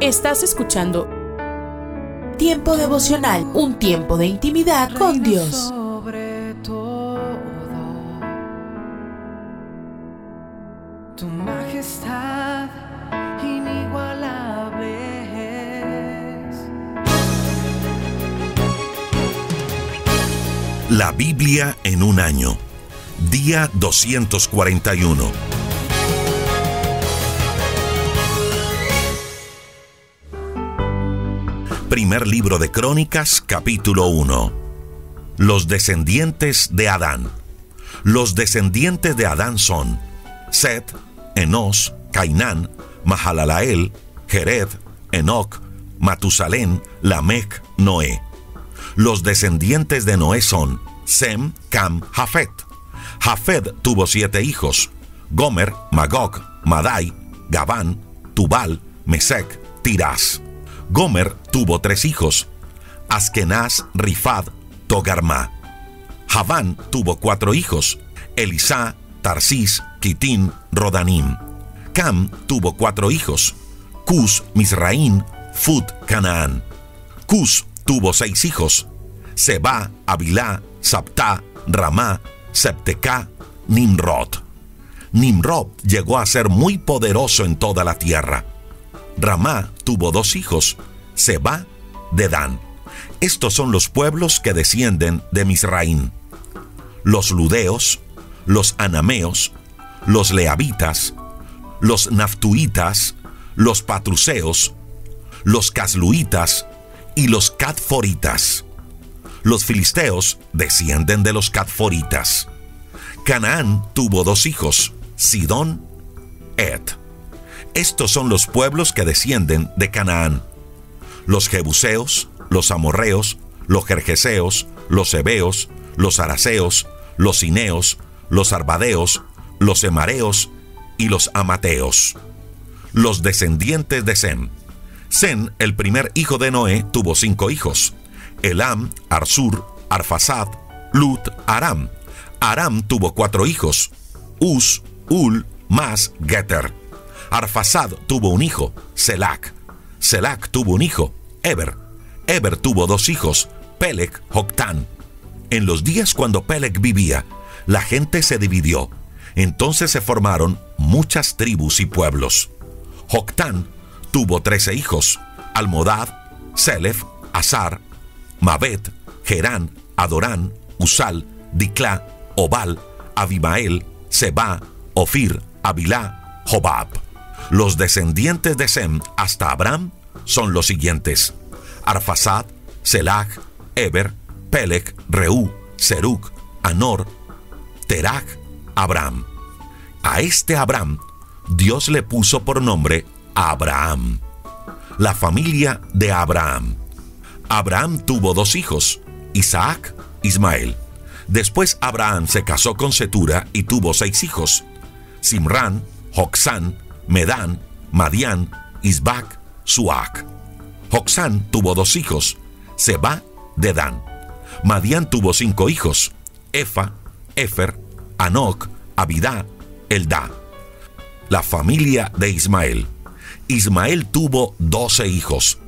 Estás escuchando Tiempo devocional, un tiempo de intimidad con Dios. Sobre todo, tu majestad inigualable es. La Biblia en un año. Día 241. Libro de Crónicas, capítulo 1. Los descendientes de Adán. Los descendientes de Adán son Set, Enos, Cainán, Mahalalael, Jered, Enoc, Matusalén, Lamec, Noé. Los descendientes de Noé son Sem, Cam, Jafet. Jafet tuvo siete hijos: Gomer, Magog, Madai, Gabán, Tubal, Mesec, Tirás. Gomer tuvo tres hijos: Askenaz, Rifad, Togarma. Javán tuvo cuatro hijos: Elisá, Tarsis, Kitín, Rodanim. Cam tuvo cuatro hijos: Cus, Misraín, Fut, Canaán. Cus tuvo seis hijos: Seba, Abilá, Saptá, Ramá, Septecá, Nimrod. Nimrod llegó a ser muy poderoso en toda la tierra. Ramá tuvo dos hijos, Seba, de Dan. Estos son los pueblos que descienden de Misraín. Los ludeos, los anameos, los leabitas, los naftuitas, los patruseos, los casluitas y los catforitas. Los filisteos descienden de los catforitas. Canaán tuvo dos hijos, Sidón, Ed. Estos son los pueblos que descienden de Canaán. Los jebuseos, los amorreos, los jerjeseos, los hebeos, los araseos, los cineos, los arbadeos, los emareos y los amateos. Los descendientes de Sem. Sem, el primer hijo de Noé, tuvo cinco hijos. Elam, Arsur, Arfasad, Lut, Aram. Aram tuvo cuatro hijos. Uz, Ul, Mas, Geter. Arfasad tuvo un hijo, Selac. Selac tuvo un hijo, Eber. Eber tuvo dos hijos, Pelec, Joctán. En los días cuando Pelec vivía, la gente se dividió. Entonces se formaron muchas tribus y pueblos. Joctán tuvo trece hijos, Almodad, Selef, Azar, Mabet, Gerán, Adorán, Usal, Diclá, Obal, Abimael, Seba, Ofir, Abilá, Jobab. Los descendientes de Sem hasta Abraham son los siguientes: Arfasad, Selag, Eber, Pelec, Reú, Serug, Anor, Terach, Abraham. A este Abraham, Dios le puso por nombre Abraham, la familia de Abraham. Abraham tuvo dos hijos, Isaac, Ismael. Después Abraham se casó con Setura y tuvo seis hijos, Simrán, Joxán, Medán, Madián, Isbac, Suac. Joxán tuvo dos hijos, Seba, Dedán. Madián tuvo cinco hijos, Efa, Efer, Anoc, Abidá, Eldá. La familia de Ismael. Ismael tuvo doce hijos,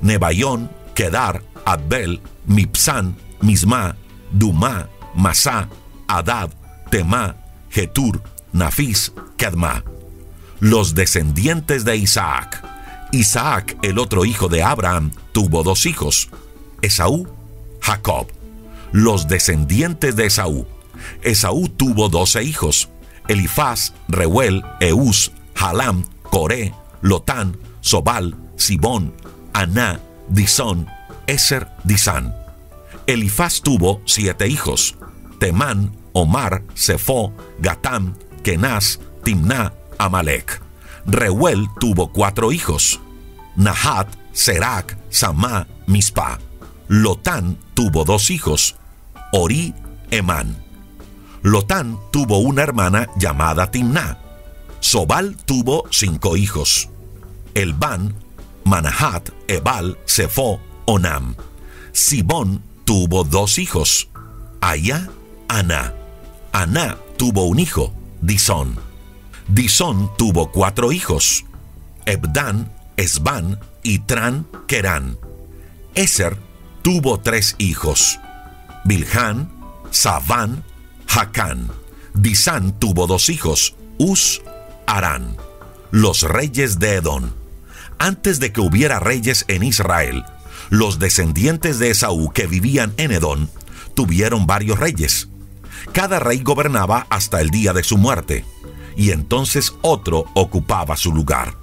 Nebaión, Kedar, Abel, Mipsán, Misma, Dumá, Masá, Adad, Temá, Getur, Nafis, Kedma. Los descendientes de Isaac. Isaac, el otro hijo de Abraham, tuvo dos hijos, Esaú, Jacob. Los descendientes de Esaú. Esaú tuvo doce hijos, Elifaz, Reuel, Eus, Halam, Coré, Lotán, Sobal, Sibón, Aná, Disón, Eser, Disán. Elifaz tuvo siete hijos, Temán, Omar, Sefó, Gatam, Kenaz, Timná, Amalek. Reuel tuvo cuatro hijos, Nahat, Serac, Samá, Mispa. Lotán tuvo dos hijos, Ori, Emán. Lotán tuvo una hermana llamada Timná. Sobal tuvo cinco hijos, Elban, Manahat, Ebal, Sefó, Onam. Sibón tuvo dos hijos, Aya, Aná. Aná tuvo un hijo, Disón. Disón tuvo cuatro hijos, Ebdán, Esban, Itran, Kerán. Eser tuvo tres hijos, Bilhan, Saván, Jacán. Disán tuvo dos hijos, Us, Arán, los reyes de Edom. Antes de que hubiera reyes en Israel, los descendientes de Esaú que vivían en Edom tuvieron varios reyes. Cada rey gobernaba hasta el día de su muerte, y entonces otro ocupaba su lugar.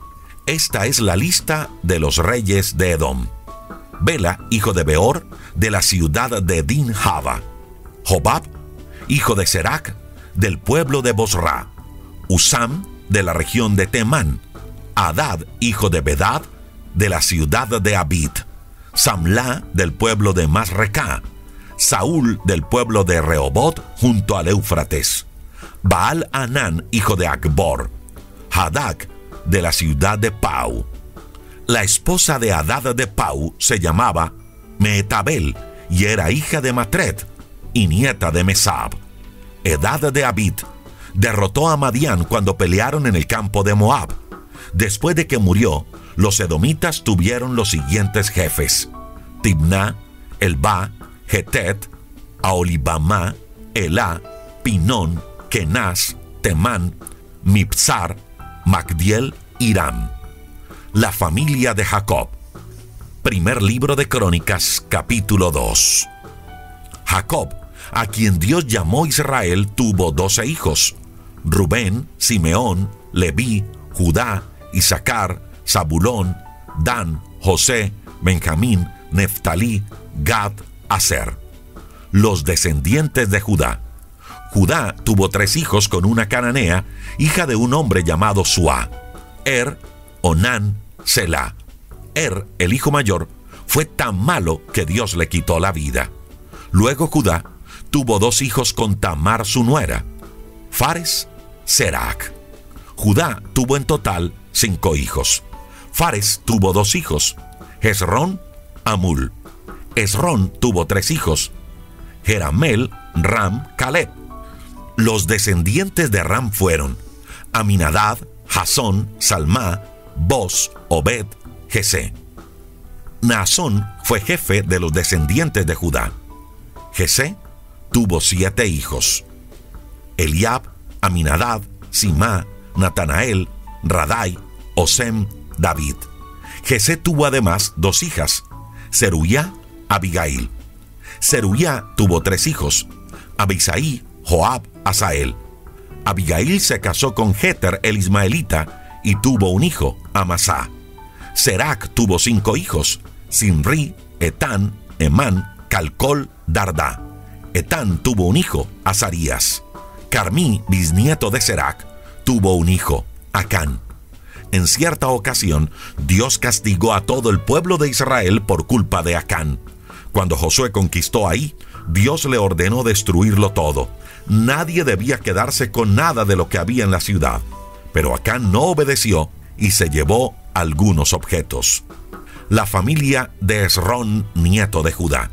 Esta es la lista de los reyes de Edom. Bela, hijo de Beor, de la ciudad de Dinjaba. Jobab, hijo de Serac, del pueblo de Bosra. Usam, de la región de Temán. Adad, hijo de Bedad, de la ciudad de Abid. Samla, del pueblo de Masreká. Saúl, del pueblo de Rehobot, junto al Éufrates. Baal Anán, hijo de Akbor. Hadak, de la ciudad de Pau. La esposa de Hadad de Pau se llamaba Meetabel y era hija de Matred y nieta de Mesab. Edad de Abid derrotó a Madián cuando pelearon en el campo de Moab. Después de que murió, los edomitas tuvieron los siguientes jefes: Tibná, Elba, Getet, Aolibamá, Elá, Pinón, Kenaz, Temán, Mipsar, Magdiel, Irán. La familia de Jacob. Primer libro de Crónicas, capítulo 2. Jacob, a quien Dios llamó Israel, tuvo doce hijos. Rubén, Simeón, Leví, Judá, Isaacar, Zabulón, Dan, José, Benjamín, Neftalí, Gad, Aser. Los descendientes de Judá. Judá tuvo tres hijos con una cananea, hija de un hombre llamado Suá. Er, Onán, Selah. Er, el hijo mayor, fue tan malo que Dios le quitó la vida. Luego Judá tuvo dos hijos con Tamar su nuera, Fares, Serac. Judá tuvo en total cinco hijos. Fares tuvo dos hijos, Hezrón, Amul. Esrón tuvo tres hijos, Jeramel, Ram, Caleb. Los descendientes de Ram fueron Aminadab, Jasón, Salmá, Boz, Obed, Jesé. Naasón fue jefe de los descendientes de Judá. Jesé tuvo siete hijos. Eliab, Aminadab, Simá, Natanael, Radai, Osem, David. Jesé tuvo además dos hijas, Seruyá, Abigail. Seruyá tuvo tres hijos, Abisaí, Joab, Asael. Abigail se casó con Jeter el Ismaelita y tuvo un hijo, Amasá. Serac tuvo cinco hijos, Sinri, Etán, Emán, Calcol, Dardá. Etán tuvo un hijo, Azarías. Carmí, bisnieto de Serac, tuvo un hijo, Acán. En cierta ocasión, Dios castigó a todo el pueblo de Israel por culpa de Acán. Cuando Josué conquistó ahí, Dios le ordenó destruirlo todo. Nadie debía quedarse con nada de lo que había en la ciudad. Pero Acán no obedeció y se llevó algunos objetos. La familia de Esrón, nieto de Judá.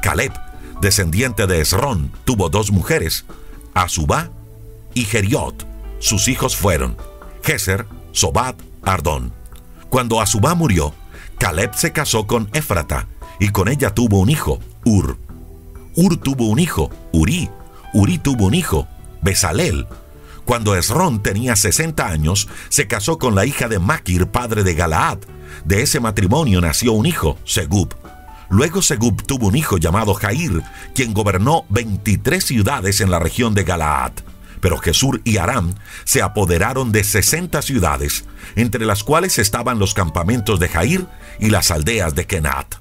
Caleb, descendiente de Esrón, tuvo dos mujeres, Azubá y Geriot. Sus hijos fueron Geser, Sobat, Ardón. Cuando Azubá murió, Caleb se casó con Éfrata y con ella tuvo un hijo, Ur. Ur tuvo un hijo, Uri. Uri tuvo un hijo, Besalel. Cuando Esrón tenía 60 años, se casó con la hija de Maquir, padre de Galaad. De ese matrimonio nació un hijo, Segub. Luego Segub tuvo un hijo llamado Jair, quien gobernó 23 ciudades en la región de Galaad. Pero Jesús y Aram se apoderaron de 60 ciudades, entre las cuales estaban los campamentos de Jair y las aldeas de Kenat.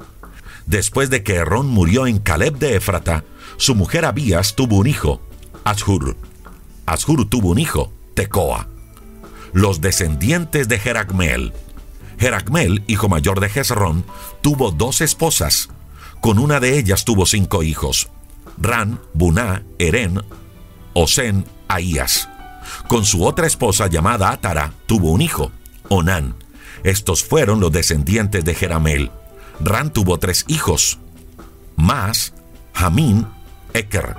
Después de que Errón murió en Caleb de Éfrata, su mujer Abías tuvo un hijo, Ashur. Ashur tuvo un hijo, Tecoa. Los descendientes de Jeracmel. Jeracmel, hijo mayor de Jezrón, tuvo dos esposas. Con una de ellas tuvo cinco hijos, Ran, Buná, Eren, Osen, Ahías. Con su otra esposa llamada Atara tuvo un hijo, Onán. Estos fueron los descendientes de Jeramel. Ran tuvo tres hijos, Mas, Jamín, Eker.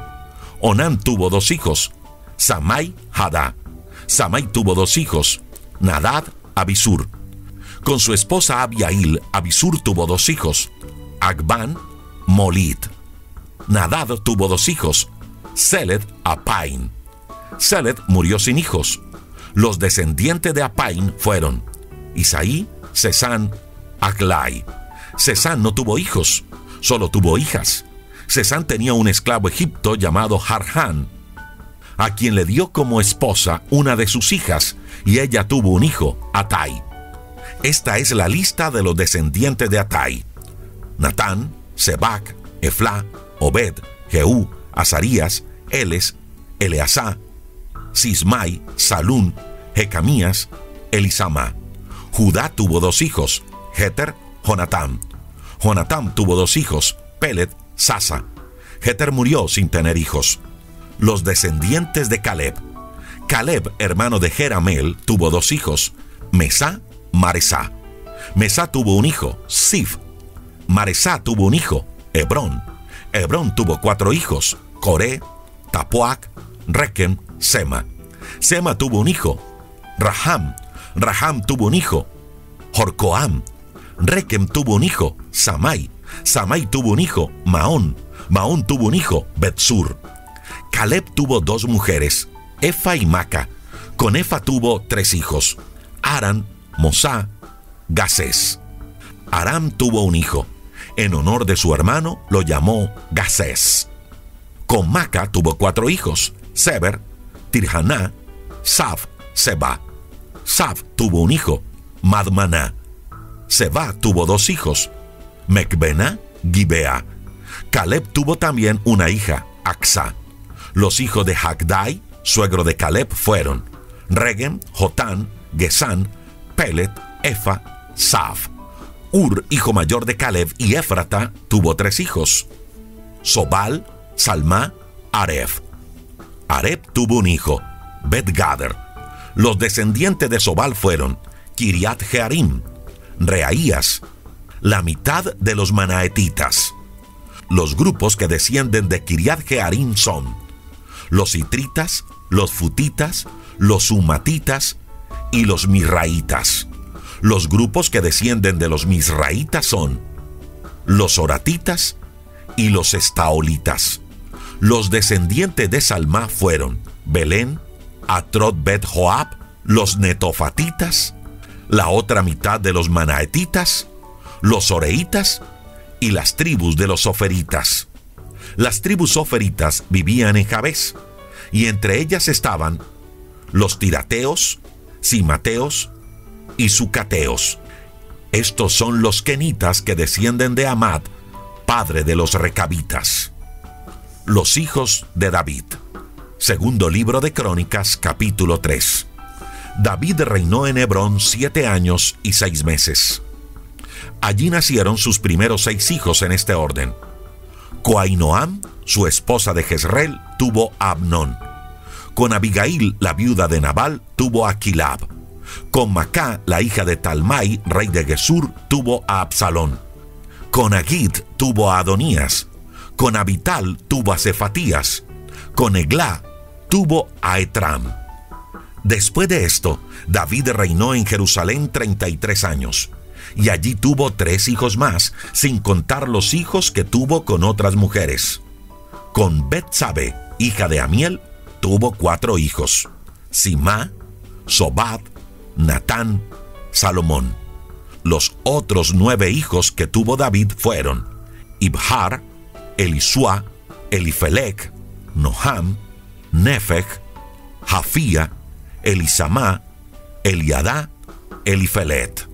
Onán tuvo dos hijos, Samai, Hadá. Samai tuvo dos hijos, Nadad, Abisur. Con su esposa Abiail, Abisur tuvo dos hijos, Agban, Molit. Nadad tuvo dos hijos, Seled, Apain. Seled murió sin hijos. Los descendientes de Apain fueron Isaí, Cesán, Aglai. Cesán no tuvo hijos, solo tuvo hijas. Cesán tenía un esclavo egipto llamado Harhan, a quien le dio como esposa una de sus hijas, y ella tuvo un hijo, Atai. Esta es la lista de los descendientes de Atai. Natán, Sebac, Efla, Obed, Jehú, Azarías, Eles, Eleazá, Sismai, Salún, Jecamías, Elisama. Judá tuvo dos hijos, Jeter, Jonatán. Jonatán tuvo dos hijos, Pelet, Sasa. Jeter murió sin tener hijos. Los descendientes de Caleb. Caleb, hermano de Jeramel, tuvo dos hijos, Mesá, Maresá. Mesá tuvo un hijo, Sif. Maresá tuvo un hijo, Hebrón. Hebrón tuvo cuatro hijos, Coré, Tapuac, Rekem, Sema. Sema tuvo un hijo, Raham. Raham tuvo un hijo, Jorcoam. Rekem tuvo un hijo, Samai. Samai tuvo un hijo, Maón. Maón tuvo un hijo, Betsur. Caleb tuvo dos mujeres, Efa y Maca. Con Efa tuvo tres hijos, Aran, Mosá, Gasés. Aram tuvo un hijo. En honor de su hermano lo llamó Gasés. Con Maca tuvo cuatro hijos, Seber, Tirhaná, Saf, Seba. Saf tuvo un hijo, Madmaná. Seba tuvo dos hijos, Mecbena, Gibea. Caleb tuvo también una hija, Axa. Los hijos de Hagdai, suegro de Caleb, fueron Regem, Jotán, Gesán, Pelet, Efa, Saf. Ur, hijo mayor de Caleb, y Éfrata tuvo tres hijos, Sobal, Salma, Aref. Aref tuvo un hijo, Bet-Gader. Los descendientes de Sobal fueron Kiriat Jearim, Reaías, la mitad de los manaetitas. Los grupos que descienden de Kiriat Jearim son los citritas, los futitas, los humatitas y los misraitas. Los grupos que descienden de los misraitas son los oratitas y los estaolitas. Los descendientes de Salma fueron Belén, Atrot Bet Joab, los netofatitas, la otra mitad de los manaetitas, los oreitas y las tribus de los soferitas. Las tribus soferitas vivían en Jabes, y entre ellas estaban los tirateos, simateos y sucateos. Estos son los kenitas que descienden de Amad, padre de los recabitas. Los hijos de David. Segundo libro de Crónicas, capítulo 3. David reinó en Hebrón siete años y seis meses. Allí nacieron sus primeros seis hijos en este orden. Coainoam, su esposa de Jezreel, tuvo a Abnón. Con Abigail, la viuda de Nabal, tuvo a. Con Macá, la hija de Talmai, rey de Gesur, tuvo a Absalón. Con Agit tuvo a Adonías. Con Abital tuvo a Cefatías. Con Eglá tuvo a Etram. Después de esto, David reinó en Jerusalén 33 años, y allí tuvo tres hijos más, sin contar los hijos que tuvo con otras mujeres. Con Betsabe, hija de Amiel, tuvo cuatro hijos: Simá, Sobab, Natán, Salomón. Los otros nueve hijos que tuvo David fueron Ibhar, Elisua, Elifelec, Noham, Nefeg, Jafía, Elisamá, Eliadá, Elifelet.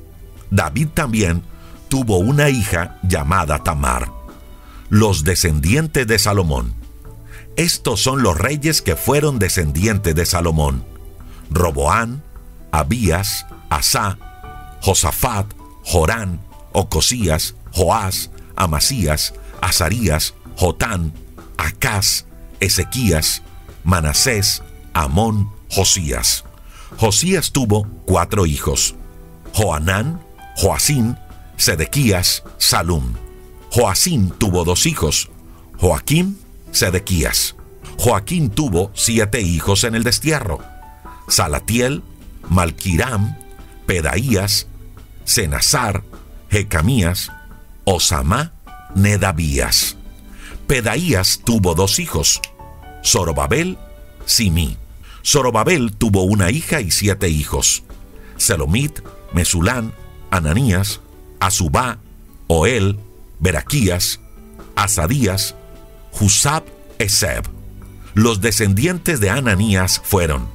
David también tuvo una hija llamada Tamar. Los descendientes de Salomón. Estos son los reyes que fueron descendientes de Salomón. Roboán, Abías, Asá, Josafat, Jorán, Ocosías, Joás, Amasías, Azarías, Jotán, Acaz, Ezequías, Manasés, Amón, Josías. Josías tuvo cuatro hijos: Joanán, Joacín, Sedequías, Salum. Joacín tuvo dos hijos: Joaquín, Sedequías. Joaquín tuvo siete hijos en el destierro: Salatiel, Malquiram, Pedaías, Senazar, Jecamías, Osamá, Nedabías. Pedaías tuvo dos hijos, Zorobabel, Simí. Zorobabel tuvo una hija y siete hijos, Selomit, Mesulán, Ananías, Azubá, Oel, Beraquías, Asadías, Husab, Eseb. Los descendientes de Ananías fueron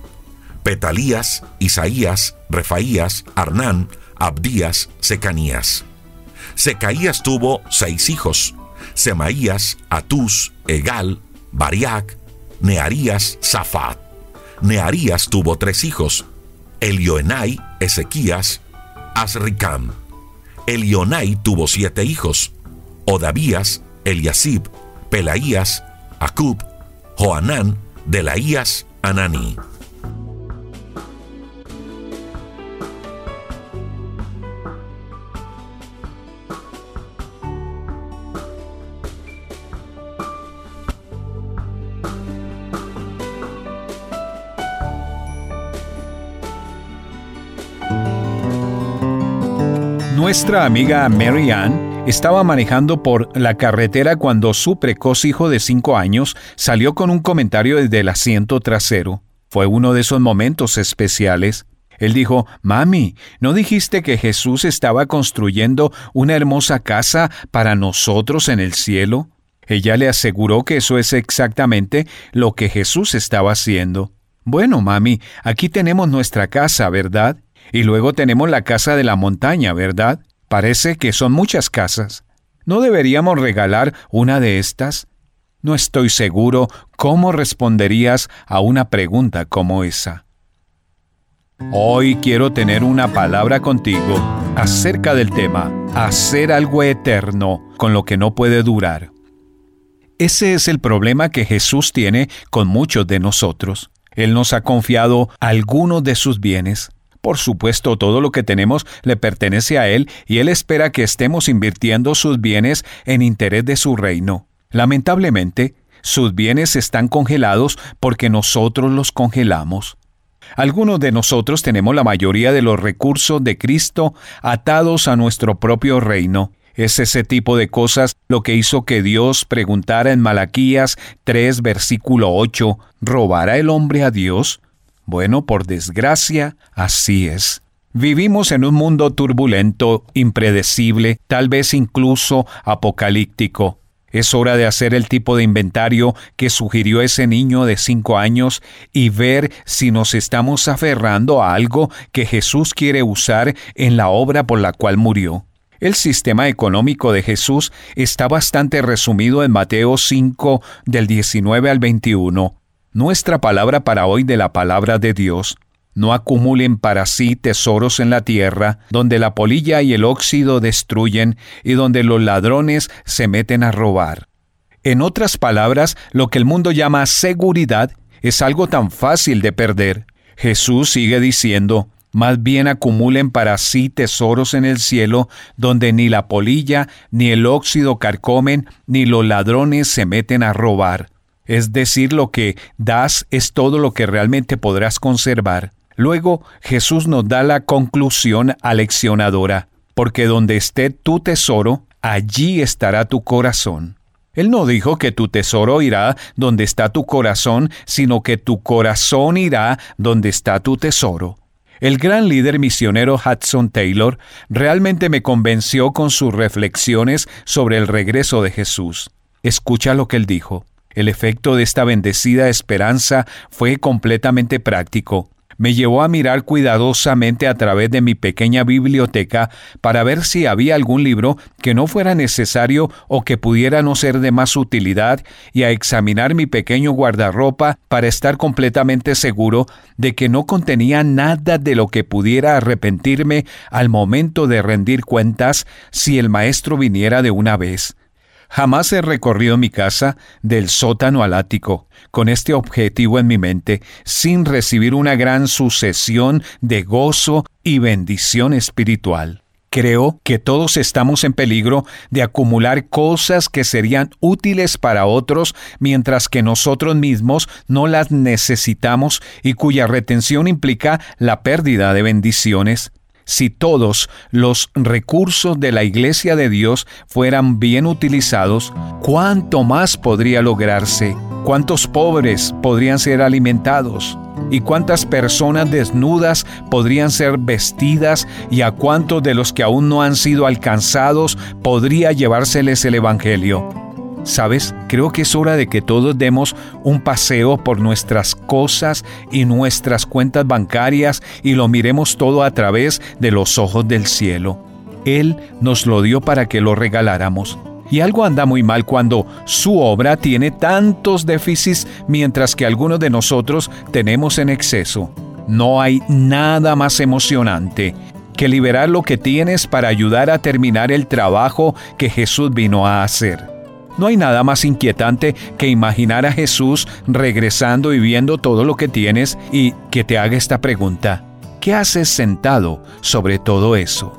Petalías, Isaías, Refaías, Arnán, Abdías, Secanías. Secaías tuvo seis hijos, Semaías, Atús, Egal, Bariac, Nearías, Safat. Nearías tuvo tres hijos, Elioenai, Ezequías, Asricam. Elionai tuvo siete hijos, Odabías, Eliasib, Pelaías, Acub, Joanán, Delaías, Ananí. Nuestra amiga Mary Ann estaba manejando por la carretera cuando su precoz hijo de cinco años salió con un comentario desde el asiento trasero. Fue uno de esos momentos especiales. Él dijo, Mami, ¿no dijiste que Jesús estaba construyendo una hermosa casa para nosotros en el cielo? Ella le aseguró que eso es exactamente lo que Jesús estaba haciendo. Bueno, mami, aquí tenemos nuestra casa, ¿verdad? Y luego tenemos la casa de la montaña, ¿verdad? Parece que son muchas casas. ¿No deberíamos regalar una de estas? No estoy seguro cómo responderías a una pregunta como esa. Hoy quiero tener una palabra contigo acerca del tema, hacer algo eterno con lo que no puede durar. Ese es el problema que Jesús tiene con muchos de nosotros. Él nos ha confiado algunos de sus bienes, por supuesto, todo lo que tenemos le pertenece a Él y Él espera que estemos invirtiendo sus bienes en interés de su reino. Lamentablemente, sus bienes están congelados porque nosotros los congelamos. Algunos de nosotros tenemos la mayoría de los recursos de Cristo atados a nuestro propio reino. Es ese tipo de cosas lo que hizo que Dios preguntara en Malaquías 3 versículo 8, ¿robará el hombre a Dios? Bueno, por desgracia, así es. Vivimos en un mundo turbulento, impredecible, tal vez incluso apocalíptico. Es hora de hacer el tipo de inventario que sugirió ese niño de cinco años y ver si nos estamos aferrando a algo que Jesús quiere usar en la obra por la cual murió. El sistema económico de Jesús está bastante resumido en Mateo 5 del 19 al 21. Nuestra palabra para hoy de la palabra de Dios. No acumulen para sí tesoros en la tierra, donde la polilla y el óxido destruyen y donde los ladrones se meten a robar. En otras palabras, lo que el mundo llama seguridad es algo tan fácil de perder. Jesús sigue diciendo, más bien acumulen para sí tesoros en el cielo, donde ni la polilla ni el óxido carcomen, ni los ladrones se meten a robar es decir, lo que das es todo lo que realmente podrás conservar. Luego Jesús nos da la conclusión aleccionadora, porque donde esté tu tesoro, allí estará tu corazón. Él no dijo que tu tesoro irá donde está tu corazón, sino que tu corazón irá donde está tu tesoro. El gran líder misionero Hudson Taylor realmente me convenció con sus reflexiones sobre el regreso de Jesús. Escucha lo que él dijo. El efecto de esta bendecida esperanza fue completamente práctico. Me llevó a mirar cuidadosamente a través de mi pequeña biblioteca para ver si había algún libro que no fuera necesario o que pudiera no ser de más utilidad y a examinar mi pequeño guardarropa para estar completamente seguro de que no contenía nada de lo que pudiera arrepentirme al momento de rendir cuentas si el maestro viniera de una vez. Jamás he recorrido mi casa del sótano al ático, con este objetivo en mi mente, sin recibir una gran sucesión de gozo y bendición espiritual. Creo que todos estamos en peligro de acumular cosas que serían útiles para otros mientras que nosotros mismos no las necesitamos y cuya retención implica la pérdida de bendiciones. Si todos los recursos de la iglesia de Dios fueran bien utilizados, ¿cuánto más podría lograrse? ¿Cuántos pobres podrían ser alimentados? ¿Y cuántas personas desnudas podrían ser vestidas? ¿Y a cuántos de los que aún no han sido alcanzados podría llevárseles el Evangelio? ¿Sabes? Creo que es hora de que todos demos un paseo por nuestras cosas y nuestras cuentas bancarias y lo miremos todo a través de los ojos del cielo. Él nos lo dio para que lo regaláramos. Y algo anda muy mal cuando su obra tiene tantos déficits mientras que algunos de nosotros tenemos en exceso. No hay nada más emocionante que liberar lo que tienes para ayudar a terminar el trabajo que Jesús vino a hacer. No hay nada más inquietante que imaginar a Jesús regresando y viendo todo lo que tienes y que te haga esta pregunta. ¿Qué haces sentado sobre todo eso?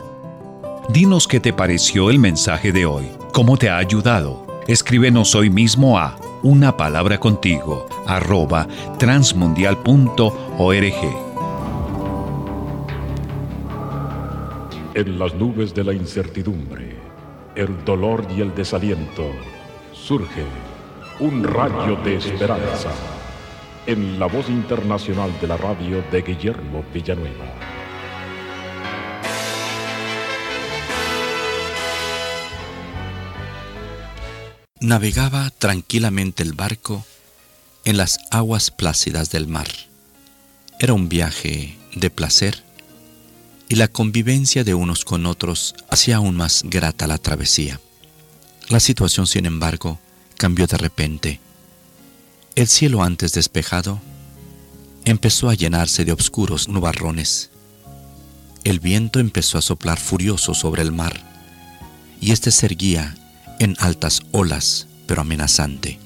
Dinos qué te pareció el mensaje de hoy. ¿Cómo te ha ayudado? Escríbenos hoy mismo a una palabra contigo arroba transmundial.org. En las nubes de la incertidumbre, el dolor y el desaliento surge un rayo de esperanza en la voz internacional de la radio de Guillermo Villanueva. Navegaba tranquilamente el barco en las aguas plácidas del mar. Era un viaje de placer y la convivencia de unos con otros hacía aún más grata la travesía. La situación, sin embargo, cambió de repente. El cielo antes despejado empezó a llenarse de oscuros nubarrones. El viento empezó a soplar furioso sobre el mar, y éste se erguía en altas olas, pero amenazante.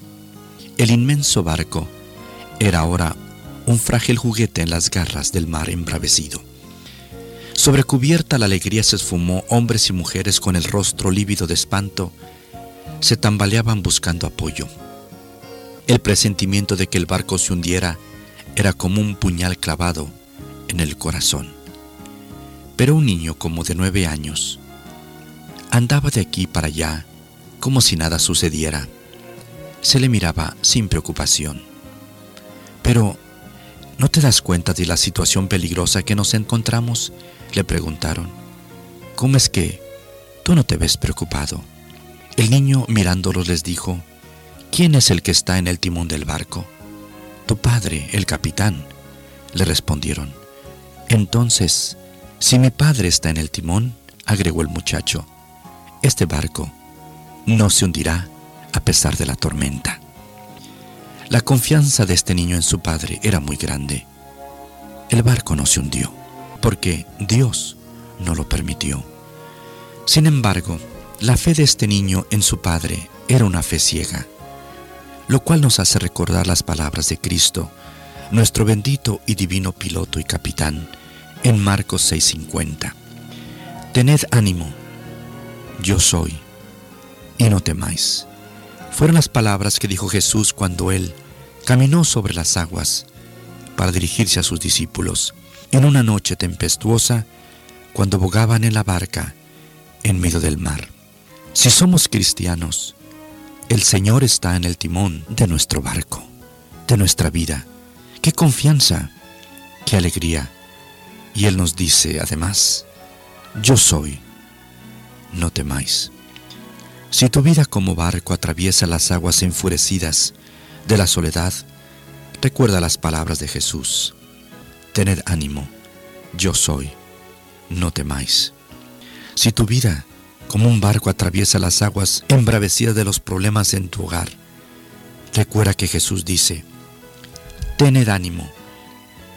El inmenso barco era ahora un frágil juguete en las garras del mar embravecido. Sobre cubierta la alegría se esfumó hombres y mujeres con el rostro lívido de espanto se tambaleaban buscando apoyo. El presentimiento de que el barco se hundiera era como un puñal clavado en el corazón. Pero un niño como de nueve años andaba de aquí para allá como si nada sucediera. Se le miraba sin preocupación. Pero, ¿no te das cuenta de la situación peligrosa que nos encontramos? Le preguntaron. ¿Cómo es que tú no te ves preocupado? El niño mirándolos les dijo, ¿quién es el que está en el timón del barco? Tu padre, el capitán, le respondieron. Entonces, si mi padre está en el timón, agregó el muchacho, este barco no se hundirá a pesar de la tormenta. La confianza de este niño en su padre era muy grande. El barco no se hundió, porque Dios no lo permitió. Sin embargo, la fe de este niño en su Padre era una fe ciega, lo cual nos hace recordar las palabras de Cristo, nuestro bendito y divino piloto y capitán, en Marcos 6:50. Tened ánimo, yo soy, y no temáis. Fueron las palabras que dijo Jesús cuando él caminó sobre las aguas para dirigirse a sus discípulos en una noche tempestuosa cuando bogaban en la barca en medio del mar. Si somos cristianos, el Señor está en el timón de nuestro barco, de nuestra vida. Qué confianza, qué alegría. Y Él nos dice además, yo soy, no temáis. Si tu vida como barco atraviesa las aguas enfurecidas de la soledad, recuerda las palabras de Jesús. Tened ánimo, yo soy, no temáis. Si tu vida como un barco atraviesa las aguas embravecidas de los problemas en tu hogar. Recuerda que Jesús dice, tened ánimo,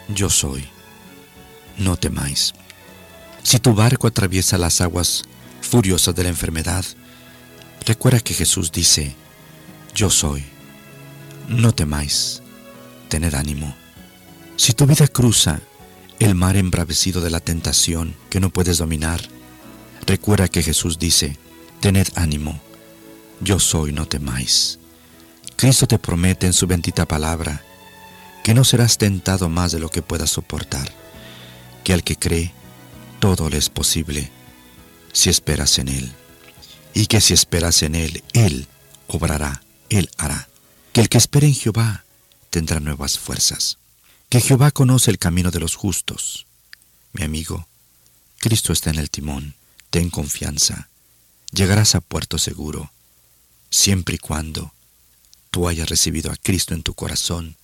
yo soy, no temáis. Si tu barco atraviesa las aguas furiosas de la enfermedad, recuerda que Jesús dice, yo soy, no temáis, tened ánimo. Si tu vida cruza el mar embravecido de la tentación que no puedes dominar, Recuerda que Jesús dice, tened ánimo, yo soy, no temáis. Cristo te promete en su bendita palabra que no serás tentado más de lo que puedas soportar, que al que cree, todo le es posible si esperas en Él. Y que si esperas en Él, Él obrará, Él hará. Que el que espere en Jehová tendrá nuevas fuerzas. Que Jehová conoce el camino de los justos. Mi amigo, Cristo está en el timón. Ten confianza. Llegarás a puerto seguro, siempre y cuando tú hayas recibido a Cristo en tu corazón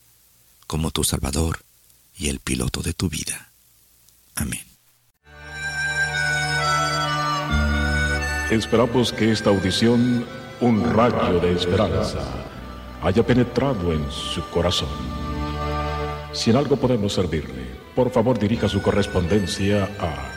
como tu Salvador y el piloto de tu vida. Amén. Esperamos que esta audición, un rayo de esperanza, haya penetrado en su corazón. Si en algo podemos servirle, por favor dirija su correspondencia a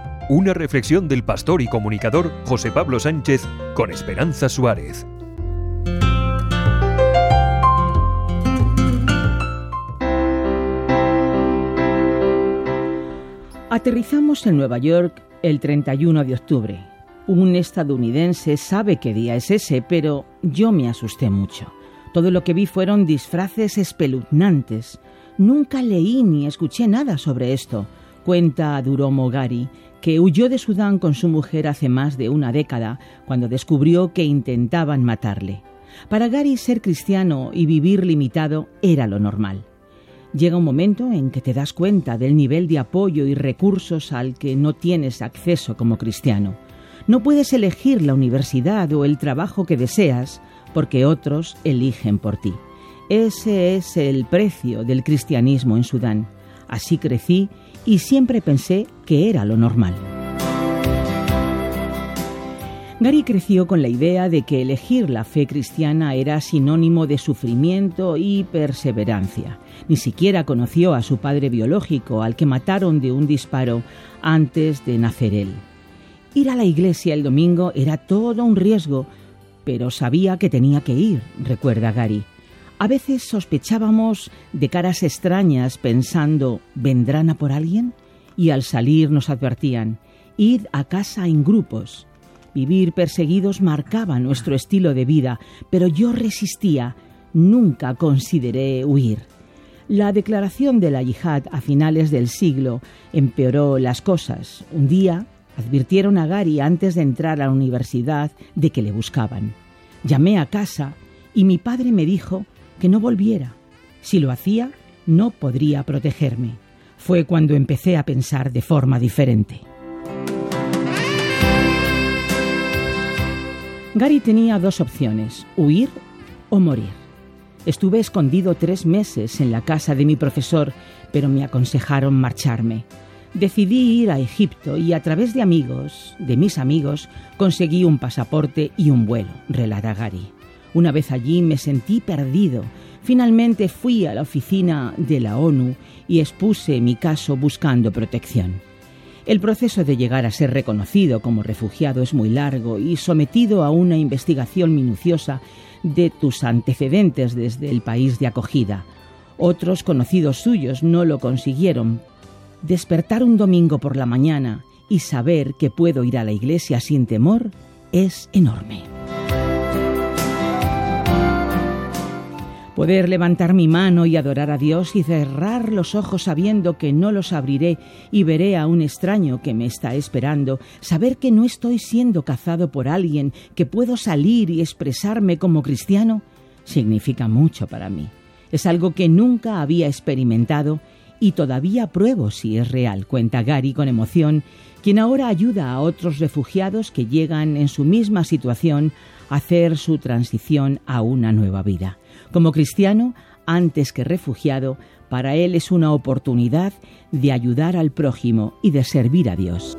Una reflexión del pastor y comunicador José Pablo Sánchez con Esperanza Suárez. Aterrizamos en Nueva York el 31 de octubre. Un estadounidense sabe qué día es ese, pero yo me asusté mucho. Todo lo que vi fueron disfraces espeluznantes. Nunca leí ni escuché nada sobre esto, cuenta Duromo Gari, que huyó de Sudán con su mujer hace más de una década, cuando descubrió que intentaban matarle. Para Gary ser cristiano y vivir limitado era lo normal. Llega un momento en que te das cuenta del nivel de apoyo y recursos al que no tienes acceso como cristiano. No puedes elegir la universidad o el trabajo que deseas porque otros eligen por ti. Ese es el precio del cristianismo en Sudán. Así crecí y siempre pensé que era lo normal. Gary creció con la idea de que elegir la fe cristiana era sinónimo de sufrimiento y perseverancia. Ni siquiera conoció a su padre biológico, al que mataron de un disparo antes de nacer él. Ir a la iglesia el domingo era todo un riesgo, pero sabía que tenía que ir, recuerda Gary. A veces sospechábamos de caras extrañas pensando, ¿vendrán a por alguien? Y al salir nos advertían, id a casa en grupos. Vivir perseguidos marcaba nuestro estilo de vida, pero yo resistía, nunca consideré huir. La declaración de la yihad a finales del siglo empeoró las cosas. Un día advirtieron a Gary antes de entrar a la universidad de que le buscaban. Llamé a casa y mi padre me dijo que no volviera. Si lo hacía, no podría protegerme. Fue cuando empecé a pensar de forma diferente. Gary tenía dos opciones, huir o morir. Estuve escondido tres meses en la casa de mi profesor, pero me aconsejaron marcharme. Decidí ir a Egipto y a través de amigos, de mis amigos, conseguí un pasaporte y un vuelo, relata Gary. Una vez allí me sentí perdido. Finalmente fui a la oficina de la ONU y expuse mi caso buscando protección. El proceso de llegar a ser reconocido como refugiado es muy largo y sometido a una investigación minuciosa de tus antecedentes desde el país de acogida. Otros conocidos suyos no lo consiguieron. Despertar un domingo por la mañana y saber que puedo ir a la iglesia sin temor es enorme. Poder levantar mi mano y adorar a Dios y cerrar los ojos sabiendo que no los abriré y veré a un extraño que me está esperando, saber que no estoy siendo cazado por alguien, que puedo salir y expresarme como cristiano, significa mucho para mí. Es algo que nunca había experimentado y todavía pruebo si es real, cuenta Gary con emoción, quien ahora ayuda a otros refugiados que llegan en su misma situación a hacer su transición a una nueva vida. Como cristiano, antes que refugiado, para él es una oportunidad de ayudar al prójimo y de servir a Dios.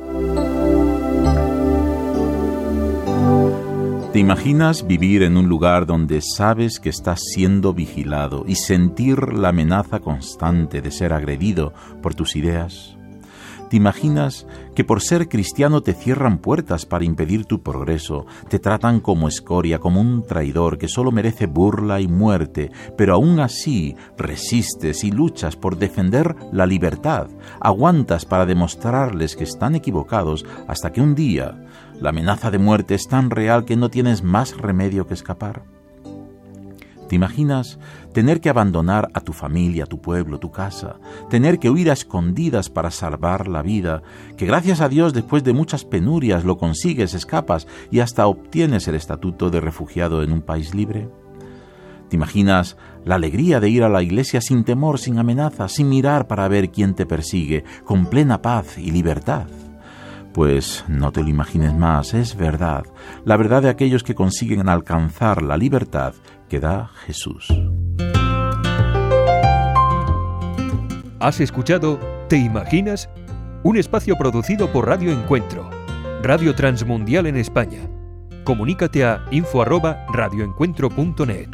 ¿Te imaginas vivir en un lugar donde sabes que estás siendo vigilado y sentir la amenaza constante de ser agredido por tus ideas? ¿Te imaginas que por ser cristiano te cierran puertas para impedir tu progreso, te tratan como escoria, como un traidor que solo merece burla y muerte, pero aún así resistes y luchas por defender la libertad, aguantas para demostrarles que están equivocados hasta que un día la amenaza de muerte es tan real que no tienes más remedio que escapar? ¿Te imaginas tener que abandonar a tu familia, tu pueblo, tu casa, tener que huir a escondidas para salvar la vida, que gracias a Dios después de muchas penurias lo consigues, escapas y hasta obtienes el estatuto de refugiado en un país libre? ¿Te imaginas la alegría de ir a la iglesia sin temor, sin amenaza, sin mirar para ver quién te persigue, con plena paz y libertad? Pues no te lo imagines más, es verdad, la verdad de aquellos que consiguen alcanzar la libertad que da Jesús. Has escuchado ¿Te imaginas? Un espacio producido por Radio Encuentro, Radio Transmundial en España. Comunícate a info@radioencuentro.net.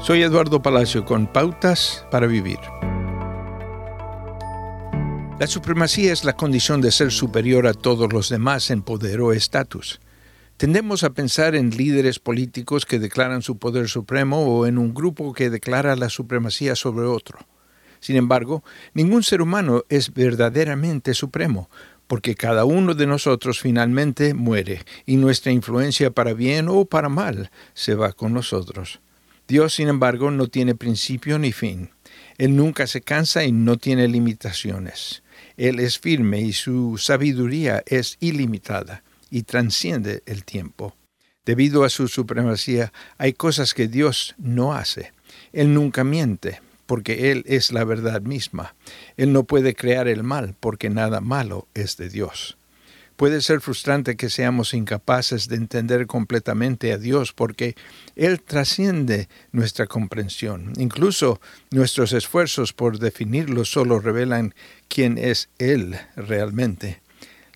Soy Eduardo Palacio con Pautas para Vivir. La supremacía es la condición de ser superior a todos los demás en poder o estatus. Tendemos a pensar en líderes políticos que declaran su poder supremo o en un grupo que declara la supremacía sobre otro. Sin embargo, ningún ser humano es verdaderamente supremo, porque cada uno de nosotros finalmente muere y nuestra influencia para bien o para mal se va con nosotros. Dios, sin embargo, no tiene principio ni fin. Él nunca se cansa y no tiene limitaciones. Él es firme y su sabiduría es ilimitada y transciende el tiempo. Debido a su supremacía, hay cosas que Dios no hace. Él nunca miente, porque Él es la verdad misma. Él no puede crear el mal, porque nada malo es de Dios. Puede ser frustrante que seamos incapaces de entender completamente a Dios porque Él trasciende nuestra comprensión. Incluso nuestros esfuerzos por definirlo solo revelan quién es Él realmente.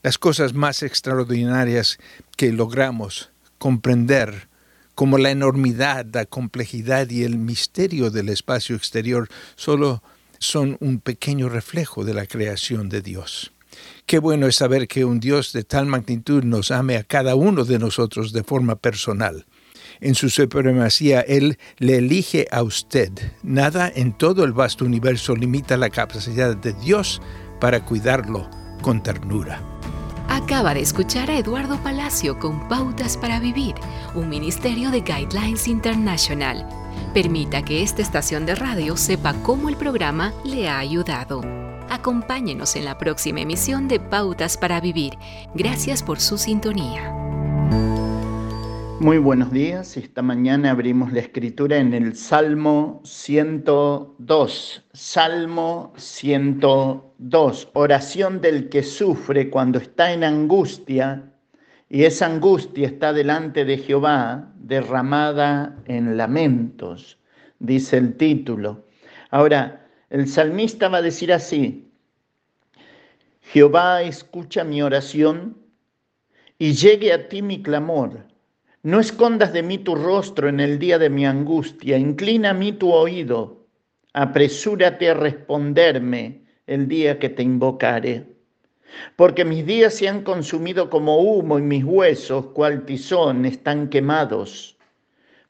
Las cosas más extraordinarias que logramos comprender, como la enormidad, la complejidad y el misterio del espacio exterior, solo son un pequeño reflejo de la creación de Dios. Qué bueno es saber que un Dios de tal magnitud nos ame a cada uno de nosotros de forma personal. En su supremacía, Él le elige a usted. Nada en todo el vasto universo limita la capacidad de Dios para cuidarlo con ternura. Acaba de escuchar a Eduardo Palacio con Pautas para Vivir, un ministerio de Guidelines International. Permita que esta estación de radio sepa cómo el programa le ha ayudado. Acompáñenos en la próxima emisión de Pautas para Vivir. Gracias por su sintonía. Muy buenos días. Esta mañana abrimos la escritura en el Salmo 102. Salmo 102. Oración del que sufre cuando está en angustia y esa angustia está delante de Jehová derramada en lamentos, dice el título. Ahora, el salmista va a decir así, Jehová escucha mi oración y llegue a ti mi clamor. No escondas de mí tu rostro en el día de mi angustia, inclina a mí tu oído, apresúrate a responderme el día que te invocare. Porque mis días se han consumido como humo y mis huesos, cual tizón, están quemados.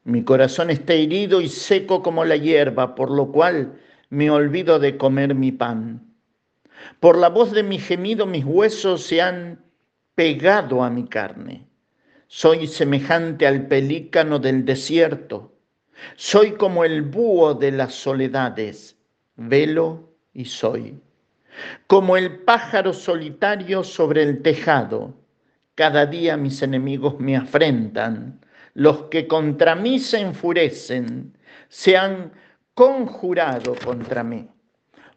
Mi corazón está herido y seco como la hierba, por lo cual me olvido de comer mi pan. Por la voz de mi gemido mis huesos se han pegado a mi carne. Soy semejante al pelícano del desierto. Soy como el búho de las soledades. Velo y soy. Como el pájaro solitario sobre el tejado. Cada día mis enemigos me afrentan. Los que contra mí se enfurecen se han conjurado contra mí.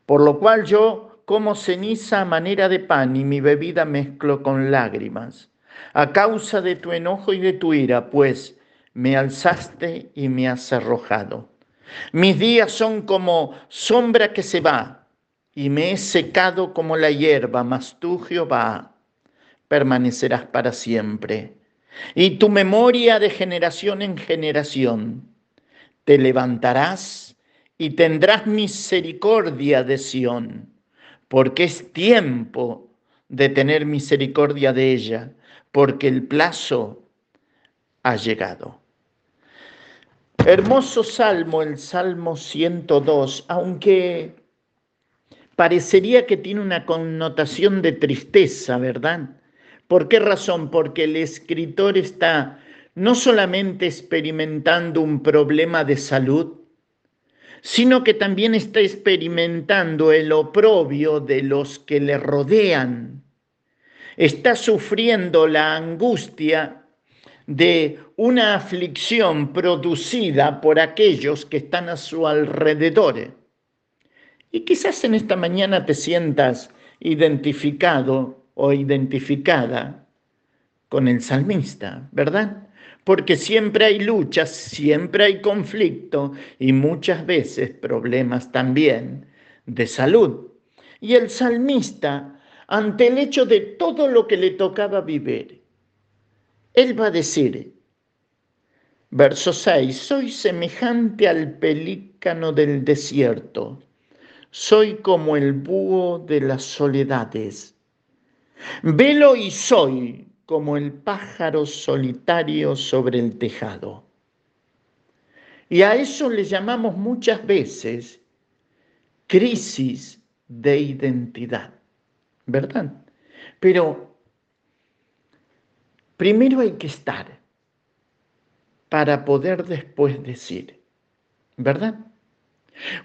Por lo cual yo como ceniza a manera de pan y mi bebida mezclo con lágrimas, a causa de tu enojo y de tu ira, pues me alzaste y me has arrojado. Mis días son como sombra que se va, y me he secado como la hierba, mas tú, Jehová, permanecerás para siempre. Y tu memoria de generación en generación te levantarás y tendrás misericordia de Sión, porque es tiempo de tener misericordia de ella, porque el plazo ha llegado. Hermoso salmo, el Salmo 102, aunque parecería que tiene una connotación de tristeza, ¿verdad? ¿Por qué razón? Porque el escritor está no solamente experimentando un problema de salud, sino que también está experimentando el oprobio de los que le rodean. Está sufriendo la angustia de una aflicción producida por aquellos que están a su alrededor. Y quizás en esta mañana te sientas identificado o identificada con el salmista, ¿verdad? Porque siempre hay luchas, siempre hay conflicto y muchas veces problemas también de salud. Y el salmista, ante el hecho de todo lo que le tocaba vivir, él va a decir, verso 6, soy semejante al pelícano del desierto soy como el búho de las soledades. Velo y soy como el pájaro solitario sobre el tejado. Y a eso le llamamos muchas veces crisis de identidad, ¿verdad? Pero primero hay que estar para poder después decir, ¿verdad?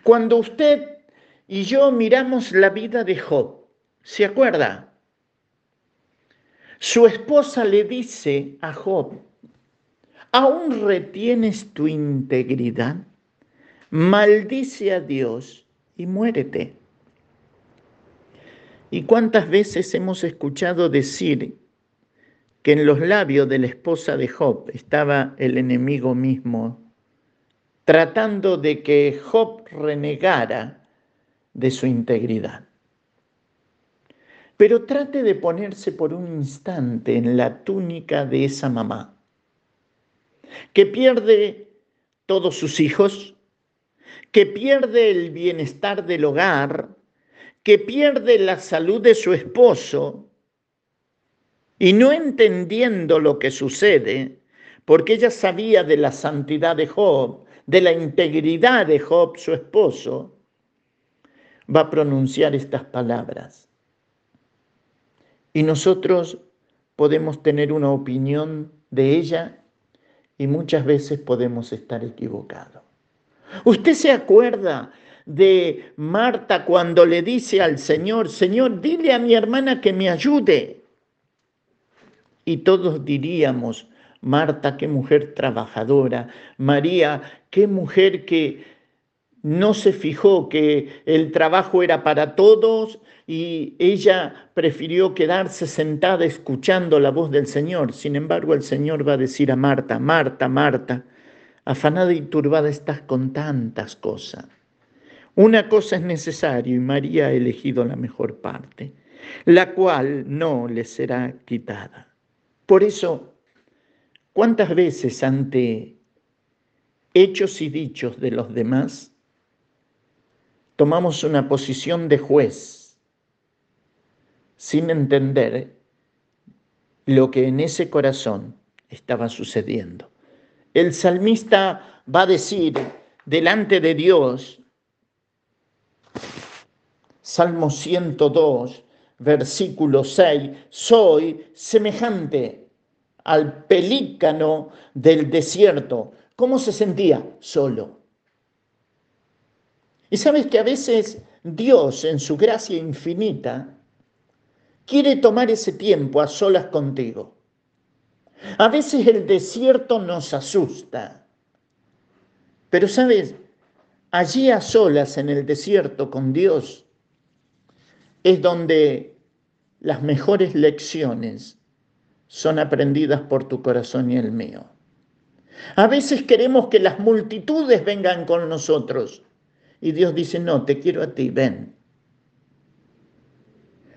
Cuando usted y yo miramos la vida de Job. ¿Se acuerda? Su esposa le dice a Job, ¿aún retienes tu integridad? Maldice a Dios y muérete. ¿Y cuántas veces hemos escuchado decir que en los labios de la esposa de Job estaba el enemigo mismo, tratando de que Job renegara de su integridad. Pero trate de ponerse por un instante en la túnica de esa mamá, que pierde todos sus hijos, que pierde el bienestar del hogar, que pierde la salud de su esposo, y no entendiendo lo que sucede, porque ella sabía de la santidad de Job, de la integridad de Job, su esposo, va a pronunciar estas palabras. Y nosotros podemos tener una opinión de ella y muchas veces podemos estar equivocados. ¿Usted se acuerda de Marta cuando le dice al Señor, Señor, dile a mi hermana que me ayude? Y todos diríamos, Marta, qué mujer trabajadora, María, qué mujer que no se fijó que el trabajo era para todos y ella prefirió quedarse sentada escuchando la voz del Señor. Sin embargo, el Señor va a decir a Marta, Marta, Marta, afanada y turbada estás con tantas cosas. Una cosa es necesario y María ha elegido la mejor parte, la cual no le será quitada. Por eso, ¿cuántas veces ante hechos y dichos de los demás tomamos una posición de juez sin entender lo que en ese corazón estaba sucediendo. El salmista va a decir delante de Dios, Salmo 102, versículo 6, soy semejante al pelícano del desierto. ¿Cómo se sentía? Solo. Y sabes que a veces Dios, en su gracia infinita, quiere tomar ese tiempo a solas contigo. A veces el desierto nos asusta. Pero sabes, allí a solas en el desierto con Dios es donde las mejores lecciones son aprendidas por tu corazón y el mío. A veces queremos que las multitudes vengan con nosotros y Dios dice, no, te quiero a ti, ven.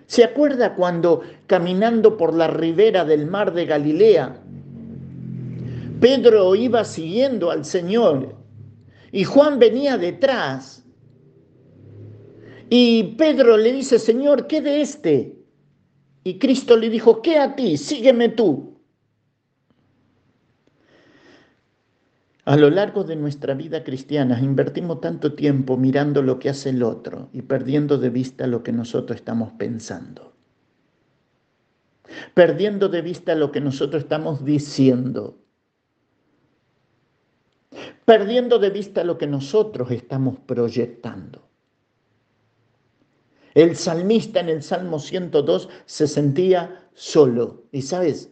¿Se acuerda cuando caminando por la ribera del mar de Galilea, Pedro iba siguiendo al Señor y Juan venía detrás. Y Pedro le dice, Señor, ¿qué de este? Y Cristo le dijo, ¿qué a ti? Sígueme tú. A lo largo de nuestra vida cristiana invertimos tanto tiempo mirando lo que hace el otro y perdiendo de vista lo que nosotros estamos pensando. Perdiendo de vista lo que nosotros estamos diciendo. Perdiendo de vista lo que nosotros estamos proyectando. El salmista en el Salmo 102 se sentía solo. Y sabes,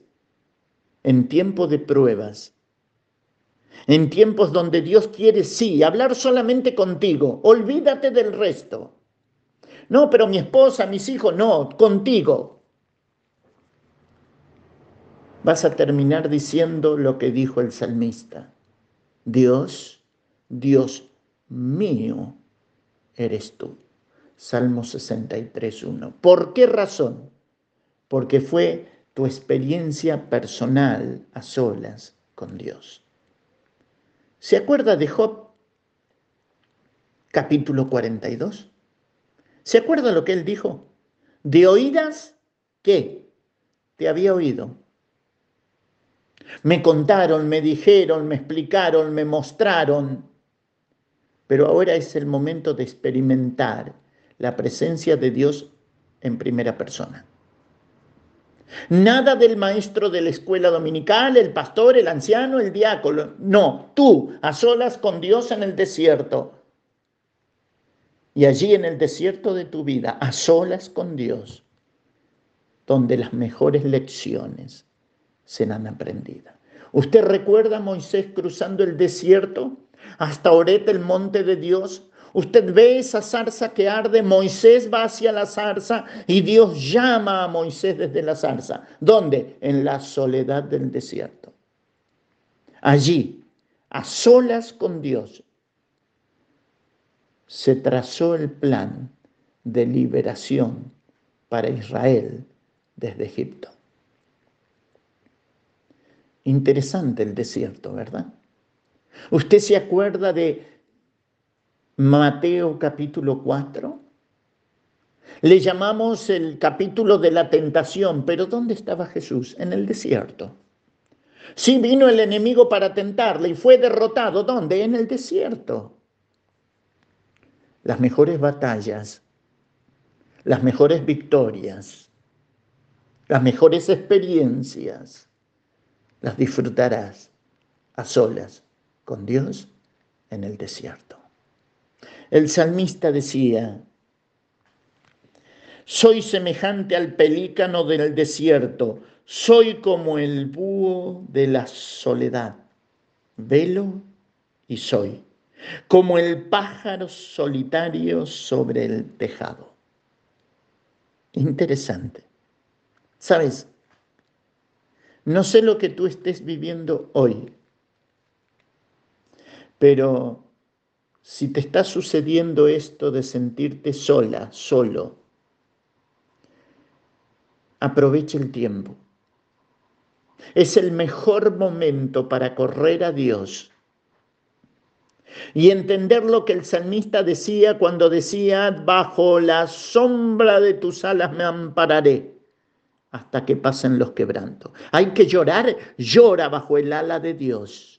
en tiempo de pruebas, en tiempos donde Dios quiere, sí, hablar solamente contigo, olvídate del resto. No, pero mi esposa, mis hijos, no, contigo. Vas a terminar diciendo lo que dijo el salmista. Dios, Dios mío, eres tú. Salmo 63.1. ¿Por qué razón? Porque fue tu experiencia personal a solas con Dios. ¿Se acuerda de Job? Capítulo 42. ¿Se acuerda lo que él dijo? De oídas, ¿qué? Te había oído. Me contaron, me dijeron, me explicaron, me mostraron. Pero ahora es el momento de experimentar la presencia de Dios en primera persona. Nada del maestro de la escuela dominical, el pastor, el anciano, el diácono. No, tú, a solas con Dios en el desierto. Y allí en el desierto de tu vida, a solas con Dios, donde las mejores lecciones serán aprendidas. ¿Usted recuerda a Moisés cruzando el desierto hasta Oret, el monte de Dios? Usted ve esa zarza que arde, Moisés va hacia la zarza y Dios llama a Moisés desde la zarza. ¿Dónde? En la soledad del desierto. Allí, a solas con Dios, se trazó el plan de liberación para Israel desde Egipto. Interesante el desierto, ¿verdad? Usted se acuerda de Mateo capítulo 4. Le llamamos el capítulo de la tentación, pero ¿dónde estaba Jesús? En el desierto. Sí vino el enemigo para tentarle y fue derrotado. ¿Dónde? En el desierto. Las mejores batallas, las mejores victorias, las mejores experiencias, las disfrutarás a solas con Dios en el desierto. El salmista decía, soy semejante al pelícano del desierto, soy como el búho de la soledad, velo y soy, como el pájaro solitario sobre el tejado. Interesante. ¿Sabes? No sé lo que tú estés viviendo hoy, pero si te está sucediendo esto de sentirte sola, solo, aprovecha el tiempo. Es el mejor momento para correr a Dios y entender lo que el salmista decía cuando decía, bajo la sombra de tus alas me ampararé hasta que pasen los quebrantos. Hay que llorar, llora bajo el ala de Dios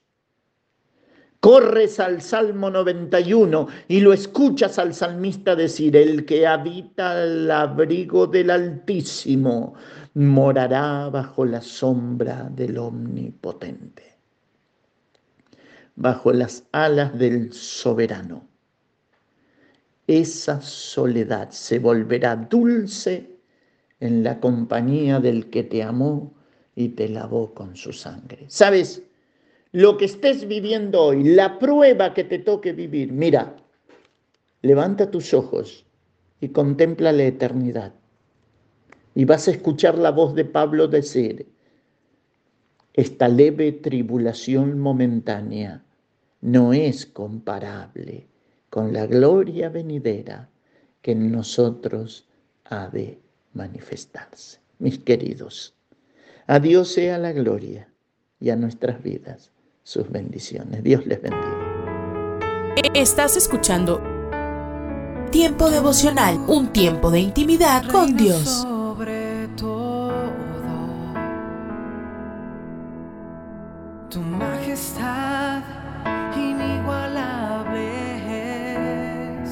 corres al Salmo 91 y lo escuchas al salmista decir, el que habita el abrigo del Altísimo morará bajo la sombra del Omnipotente, bajo las alas del Soberano. Esa soledad se volverá dulce en la compañía del que te amó y te lavó con su sangre. ¿Sabes? Lo que estés viviendo hoy, la prueba que te toque vivir, mira, levanta tus ojos y contempla la eternidad. Y vas a escuchar la voz de Pablo decir, esta leve tribulación momentánea no es comparable con la gloria venidera que en nosotros ha de manifestarse. Mis queridos, a Dios sea la gloria y a nuestras vidas sus bendiciones. Dios les bendiga. Estás escuchando Tiempo devocional, un tiempo de intimidad con Dios. Sobre todo, tu majestad inigualable es.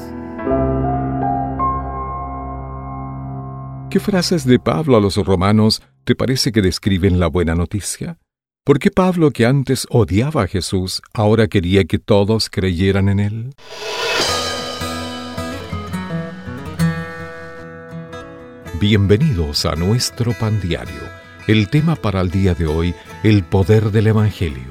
¿Qué frases de Pablo a los romanos te parece que describen la buena noticia? ¿Por qué Pablo, que antes odiaba a Jesús, ahora quería que todos creyeran en él? Bienvenidos a nuestro pan diario. El tema para el día de hoy, el poder del Evangelio.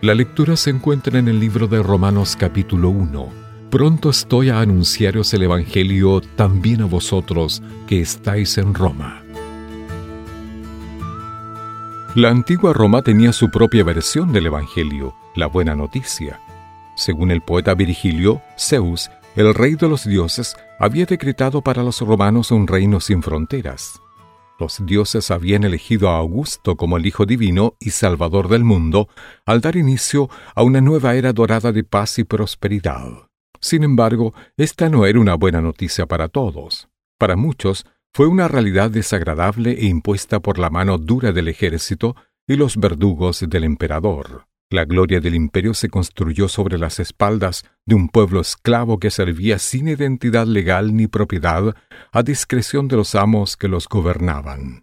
La lectura se encuentra en el libro de Romanos capítulo 1. Pronto estoy a anunciaros el Evangelio también a vosotros que estáis en Roma. La antigua Roma tenía su propia versión del Evangelio, la buena noticia. Según el poeta Virgilio, Zeus el rey de los dioses había decretado para los romanos un reino sin fronteras. Los dioses habían elegido a Augusto como el Hijo Divino y Salvador del mundo al dar inicio a una nueva era dorada de paz y prosperidad. Sin embargo, esta no era una buena noticia para todos. Para muchos, fue una realidad desagradable e impuesta por la mano dura del ejército y los verdugos del emperador. La gloria del imperio se construyó sobre las espaldas de un pueblo esclavo que servía sin identidad legal ni propiedad a discreción de los amos que los gobernaban.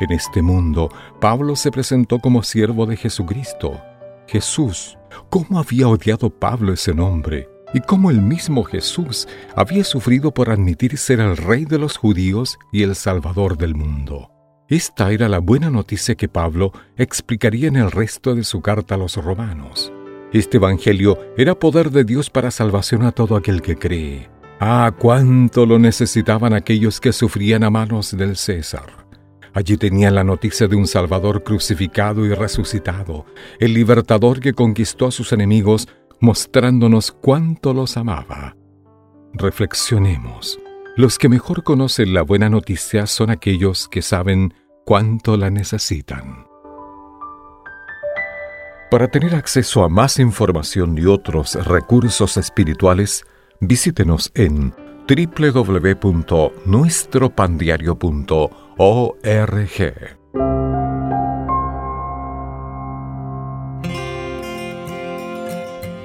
En este mundo, Pablo se presentó como siervo de Jesucristo. Jesús, ¿cómo había odiado Pablo ese nombre? Y cómo el mismo Jesús había sufrido por admitir ser el rey de los judíos y el salvador del mundo. Esta era la buena noticia que Pablo explicaría en el resto de su carta a los romanos. Este Evangelio era poder de Dios para salvación a todo aquel que cree. Ah, cuánto lo necesitaban aquellos que sufrían a manos del César. Allí tenían la noticia de un Salvador crucificado y resucitado, el libertador que conquistó a sus enemigos, mostrándonos cuánto los amaba. Reflexionemos. Los que mejor conocen la buena noticia son aquellos que saben cuánto la necesitan. Para tener acceso a más información y otros recursos espirituales, visítenos en www.nuestropandiario.org.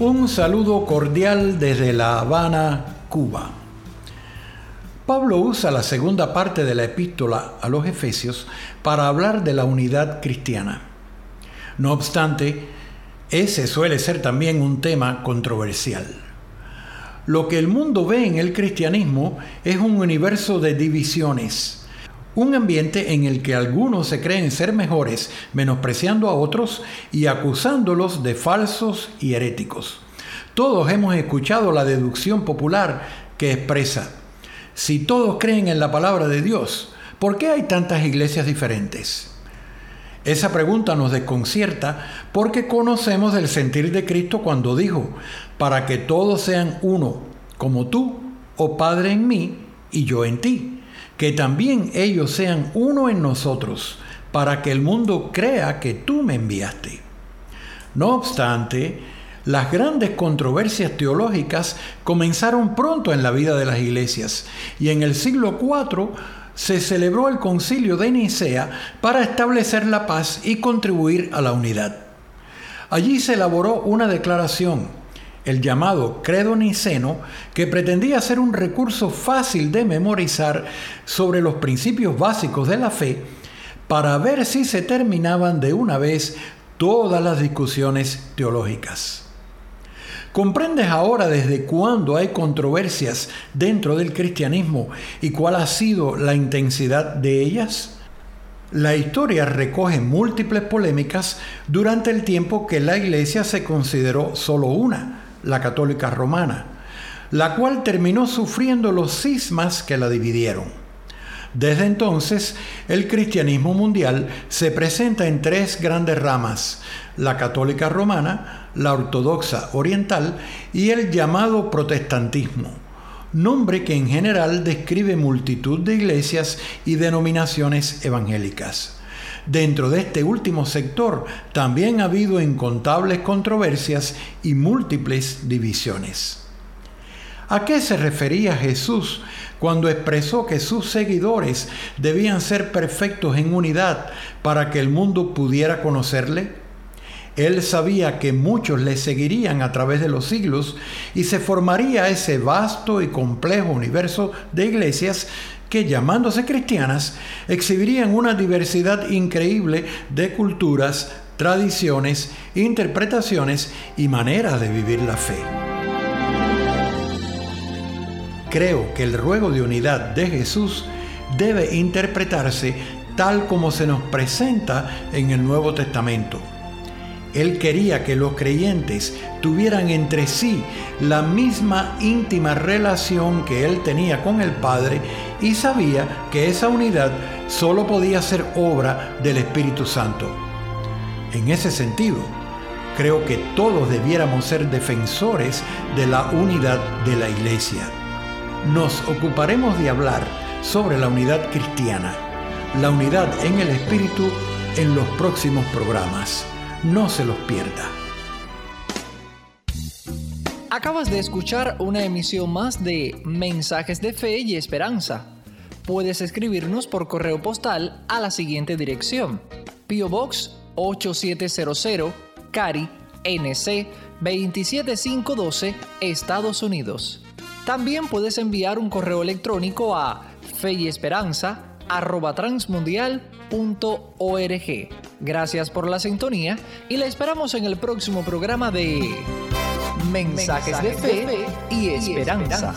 Un saludo cordial desde La Habana, Cuba. Pablo usa la segunda parte de la epístola a los Efesios para hablar de la unidad cristiana. No obstante, ese suele ser también un tema controversial. Lo que el mundo ve en el cristianismo es un universo de divisiones, un ambiente en el que algunos se creen ser mejores, menospreciando a otros y acusándolos de falsos y heréticos. Todos hemos escuchado la deducción popular que expresa, si todos creen en la palabra de Dios, ¿por qué hay tantas iglesias diferentes? Esa pregunta nos desconcierta porque conocemos el sentir de Cristo cuando dijo, para que todos sean uno, como tú, oh Padre en mí y yo en ti, que también ellos sean uno en nosotros, para que el mundo crea que tú me enviaste. No obstante, las grandes controversias teológicas comenzaron pronto en la vida de las iglesias y en el siglo IV se celebró el concilio de Nicea para establecer la paz y contribuir a la unidad. Allí se elaboró una declaración, el llamado Credo Niceno, que pretendía ser un recurso fácil de memorizar sobre los principios básicos de la fe para ver si se terminaban de una vez todas las discusiones teológicas. ¿Comprendes ahora desde cuándo hay controversias dentro del cristianismo y cuál ha sido la intensidad de ellas? La historia recoge múltiples polémicas durante el tiempo que la iglesia se consideró solo una, la católica romana, la cual terminó sufriendo los cismas que la dividieron. Desde entonces, el cristianismo mundial se presenta en tres grandes ramas, la católica romana, la ortodoxa oriental y el llamado protestantismo, nombre que en general describe multitud de iglesias y denominaciones evangélicas. Dentro de este último sector también ha habido incontables controversias y múltiples divisiones. ¿A qué se refería Jesús cuando expresó que sus seguidores debían ser perfectos en unidad para que el mundo pudiera conocerle? Él sabía que muchos le seguirían a través de los siglos y se formaría ese vasto y complejo universo de iglesias que llamándose cristianas exhibirían una diversidad increíble de culturas, tradiciones, interpretaciones y maneras de vivir la fe. Creo que el ruego de unidad de Jesús debe interpretarse tal como se nos presenta en el Nuevo Testamento. Él quería que los creyentes tuvieran entre sí la misma íntima relación que Él tenía con el Padre y sabía que esa unidad solo podía ser obra del Espíritu Santo. En ese sentido, creo que todos debiéramos ser defensores de la unidad de la Iglesia. Nos ocuparemos de hablar sobre la unidad cristiana, la unidad en el Espíritu en los próximos programas. No se los pierda. Acabas de escuchar una emisión más de Mensajes de Fe y Esperanza. Puedes escribirnos por correo postal a la siguiente dirección: Pio Box 8700, Cari, NC 27512, Estados Unidos. También puedes enviar un correo electrónico a feyesperanza@transmundial.org. Gracias por la sintonía y la esperamos en el próximo programa de Mensajes, de, fe y, esperanza.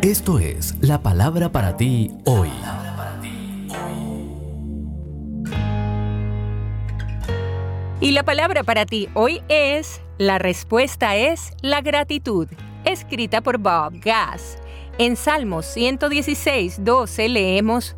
Esto es la palabra para ti hoy. Y la palabra para ti hoy es, la respuesta es la gratitud escrita por Bob Gass. En Salmos 116, 12 leemos,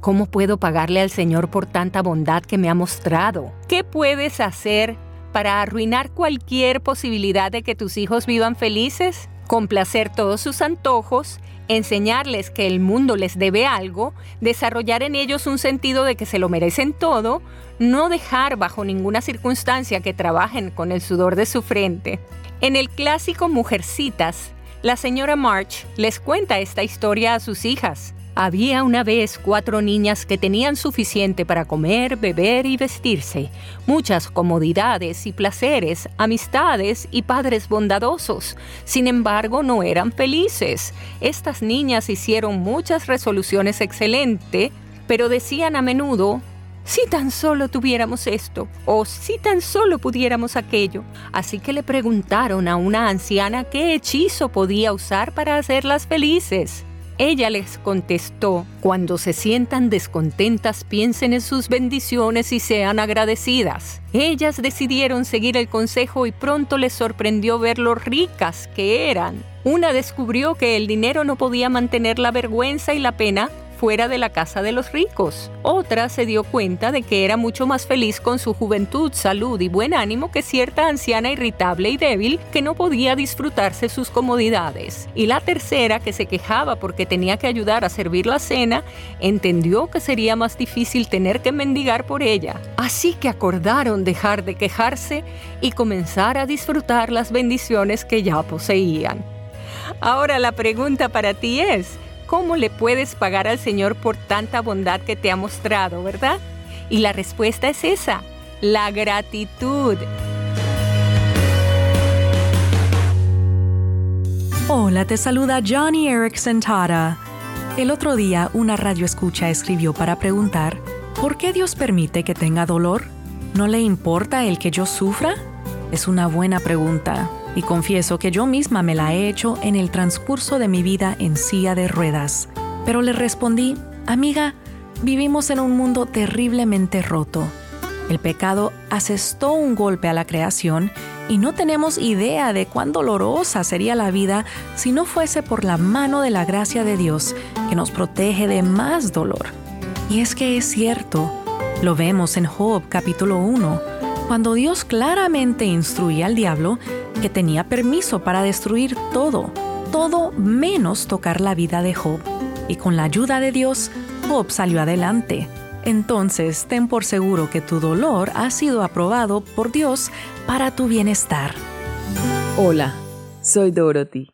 ¿Cómo puedo pagarle al Señor por tanta bondad que me ha mostrado? ¿Qué puedes hacer para arruinar cualquier posibilidad de que tus hijos vivan felices? Complacer todos sus antojos, enseñarles que el mundo les debe algo, desarrollar en ellos un sentido de que se lo merecen todo, no dejar bajo ninguna circunstancia que trabajen con el sudor de su frente. En el clásico Mujercitas, la señora March les cuenta esta historia a sus hijas. Había una vez cuatro niñas que tenían suficiente para comer, beber y vestirse, muchas comodidades y placeres, amistades y padres bondadosos. Sin embargo, no eran felices. Estas niñas hicieron muchas resoluciones excelentes, pero decían a menudo, si tan solo tuviéramos esto, o si tan solo pudiéramos aquello. Así que le preguntaron a una anciana qué hechizo podía usar para hacerlas felices. Ella les contestó, cuando se sientan descontentas piensen en sus bendiciones y sean agradecidas. Ellas decidieron seguir el consejo y pronto les sorprendió ver lo ricas que eran. Una descubrió que el dinero no podía mantener la vergüenza y la pena fuera de la casa de los ricos. Otra se dio cuenta de que era mucho más feliz con su juventud, salud y buen ánimo que cierta anciana irritable y débil que no podía disfrutarse sus comodidades. Y la tercera, que se quejaba porque tenía que ayudar a servir la cena, entendió que sería más difícil tener que mendigar por ella. Así que acordaron dejar de quejarse y comenzar a disfrutar las bendiciones que ya poseían. Ahora la pregunta para ti es, ¿Cómo le puedes pagar al Señor por tanta bondad que te ha mostrado, verdad? Y la respuesta es esa, la gratitud. Hola, te saluda Johnny Erickson Tara. El otro día una radio escucha escribió para preguntar, ¿por qué Dios permite que tenga dolor? ¿No le importa el que yo sufra? Es una buena pregunta y confieso que yo misma me la he hecho en el transcurso de mi vida en silla de ruedas. Pero le respondí, amiga, Vivimos en un mundo terriblemente roto. El pecado asestó un golpe a la creación y no tenemos idea de cuán dolorosa sería la vida si no fuese por la mano de la gracia de Dios que nos protege de más dolor. Y es que es cierto, lo vemos en Job capítulo 1, cuando Dios claramente instruye al diablo que tenía permiso para destruir todo, todo menos tocar la vida de Job. Y con la ayuda de Dios, Job salió adelante. Entonces, ten por seguro que tu dolor ha sido aprobado por Dios para tu bienestar. Hola, soy Dorothy.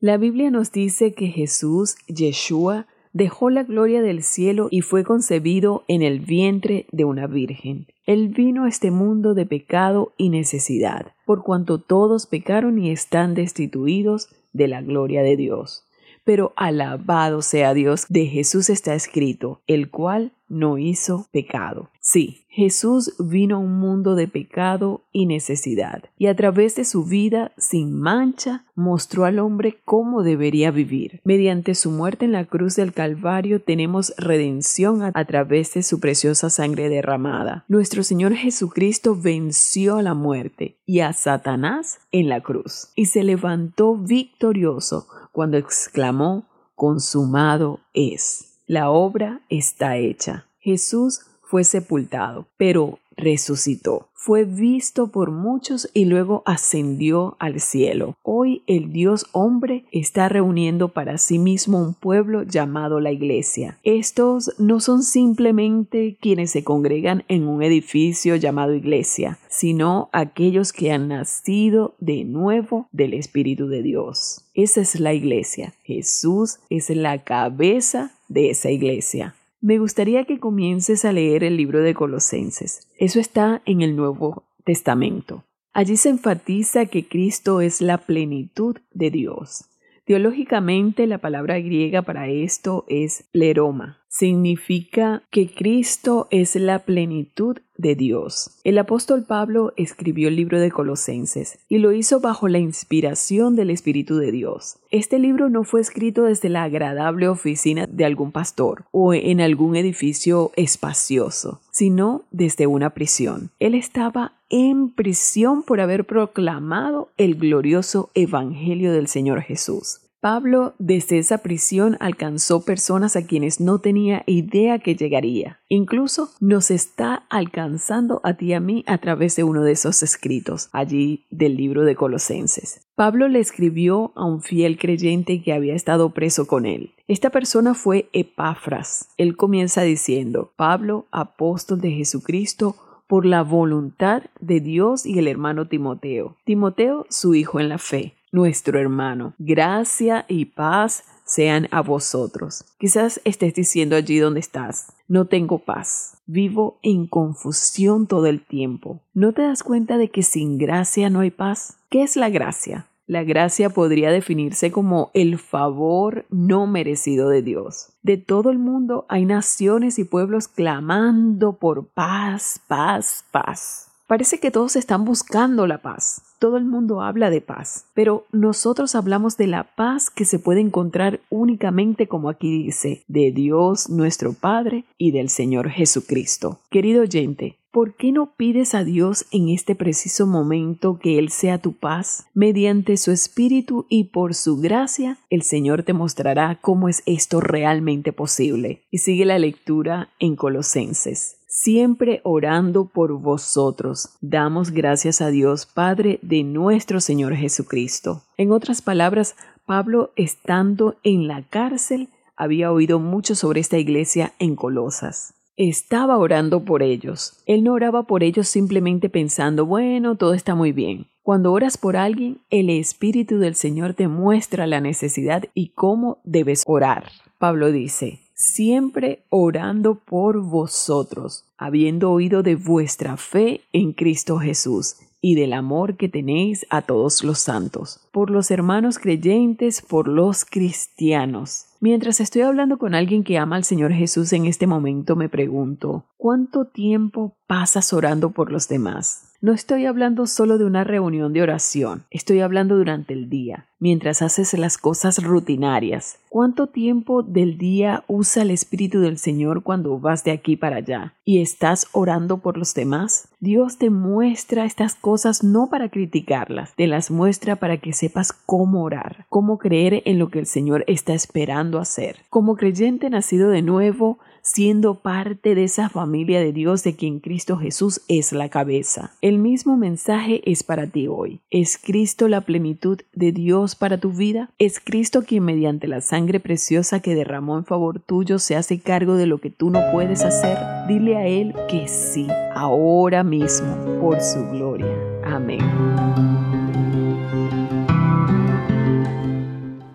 La Biblia nos dice que Jesús, Yeshua, dejó la gloria del cielo y fue concebido en el vientre de una virgen. Él vino a este mundo de pecado y necesidad, por cuanto todos pecaron y están destituidos de la gloria de Dios pero alabado sea Dios, de Jesús está escrito, el cual no hizo pecado. Sí, Jesús vino a un mundo de pecado y necesidad, y a través de su vida sin mancha mostró al hombre cómo debería vivir. Mediante su muerte en la cruz del Calvario tenemos redención a, través de su preciosa sangre derramada. Nuestro Señor Jesucristo venció a la muerte y a Satanás en la cruz, y se levantó victorioso cuando exclamó, consumado es. La obra está hecha. Jesús fue sepultado, pero resucitó fue visto por muchos y luego ascendió al cielo. Hoy el Dios hombre está reuniendo para sí mismo un pueblo llamado la iglesia. Estos no son simplemente quienes se congregan en un edificio llamado iglesia, sino aquellos que han nacido de nuevo del Espíritu de Dios. Esa es la iglesia. Jesús es la cabeza de esa iglesia me gustaría que comiences a leer el libro de Colosenses. Eso está en el Nuevo Testamento. Allí se enfatiza que Cristo es la plenitud de Dios. Teológicamente la palabra griega para esto es pleroma. Significa que Cristo es la plenitud de Dios. El apóstol Pablo escribió el libro de Colosenses y lo hizo bajo la inspiración del Espíritu de Dios. Este libro no fue escrito desde la agradable oficina de algún pastor o en algún edificio espacioso, sino desde una prisión. Él estaba en prisión por haber proclamado el glorioso Evangelio del Señor Jesús. Pablo desde esa prisión alcanzó personas a quienes no tenía idea que llegaría. Incluso nos está alcanzando a ti y a mí a través de uno de esos escritos, allí del libro de Colosenses. Pablo le escribió a un fiel creyente que había estado preso con él. Esta persona fue Epafras. Él comienza diciendo, Pablo, apóstol de Jesucristo, por la voluntad de Dios y el hermano Timoteo. Timoteo, su hijo en la fe nuestro hermano. Gracia y paz sean a vosotros. Quizás estés diciendo allí donde estás, no tengo paz, vivo en confusión todo el tiempo. ¿No te das cuenta de que sin gracia no hay paz? ¿Qué es la gracia? La gracia podría definirse como el favor no merecido de Dios. De todo el mundo hay naciones y pueblos clamando por paz, paz, paz. Parece que todos están buscando la paz. Todo el mundo habla de paz, pero nosotros hablamos de la paz que se puede encontrar únicamente, como aquí dice, de Dios nuestro Padre y del Señor Jesucristo. Querido oyente, ¿Por qué no pides a Dios en este preciso momento que Él sea tu paz? Mediante su Espíritu y por su gracia, el Señor te mostrará cómo es esto realmente posible. Y sigue la lectura en Colosenses siempre orando por vosotros. Damos gracias a Dios Padre de nuestro Señor Jesucristo. En otras palabras, Pablo, estando en la cárcel, había oído mucho sobre esta iglesia en Colosas. Estaba orando por ellos. Él no oraba por ellos simplemente pensando, bueno, todo está muy bien. Cuando oras por alguien, el Espíritu del Señor te muestra la necesidad y cómo debes orar. Pablo dice, siempre orando por vosotros, habiendo oído de vuestra fe en Cristo Jesús y del amor que tenéis a todos los santos, por los hermanos creyentes, por los cristianos. Mientras estoy hablando con alguien que ama al Señor Jesús en este momento, me pregunto, ¿cuánto tiempo pasas orando por los demás? No estoy hablando solo de una reunión de oración, estoy hablando durante el día, mientras haces las cosas rutinarias. ¿Cuánto tiempo del día usa el Espíritu del Señor cuando vas de aquí para allá y estás orando por los demás? Dios te muestra estas cosas no para criticarlas, te las muestra para que sepas cómo orar, cómo creer en lo que el Señor está esperando hacer. Como creyente nacido de nuevo, siendo parte de esa familia de Dios de quien Cristo Jesús es la cabeza. El mismo mensaje es para ti hoy. ¿Es Cristo la plenitud de Dios para tu vida? ¿Es Cristo quien mediante la sangre preciosa que derramó en favor tuyo se hace cargo de lo que tú no puedes hacer? Dile a Él que sí, ahora mismo, por su gloria. Amén.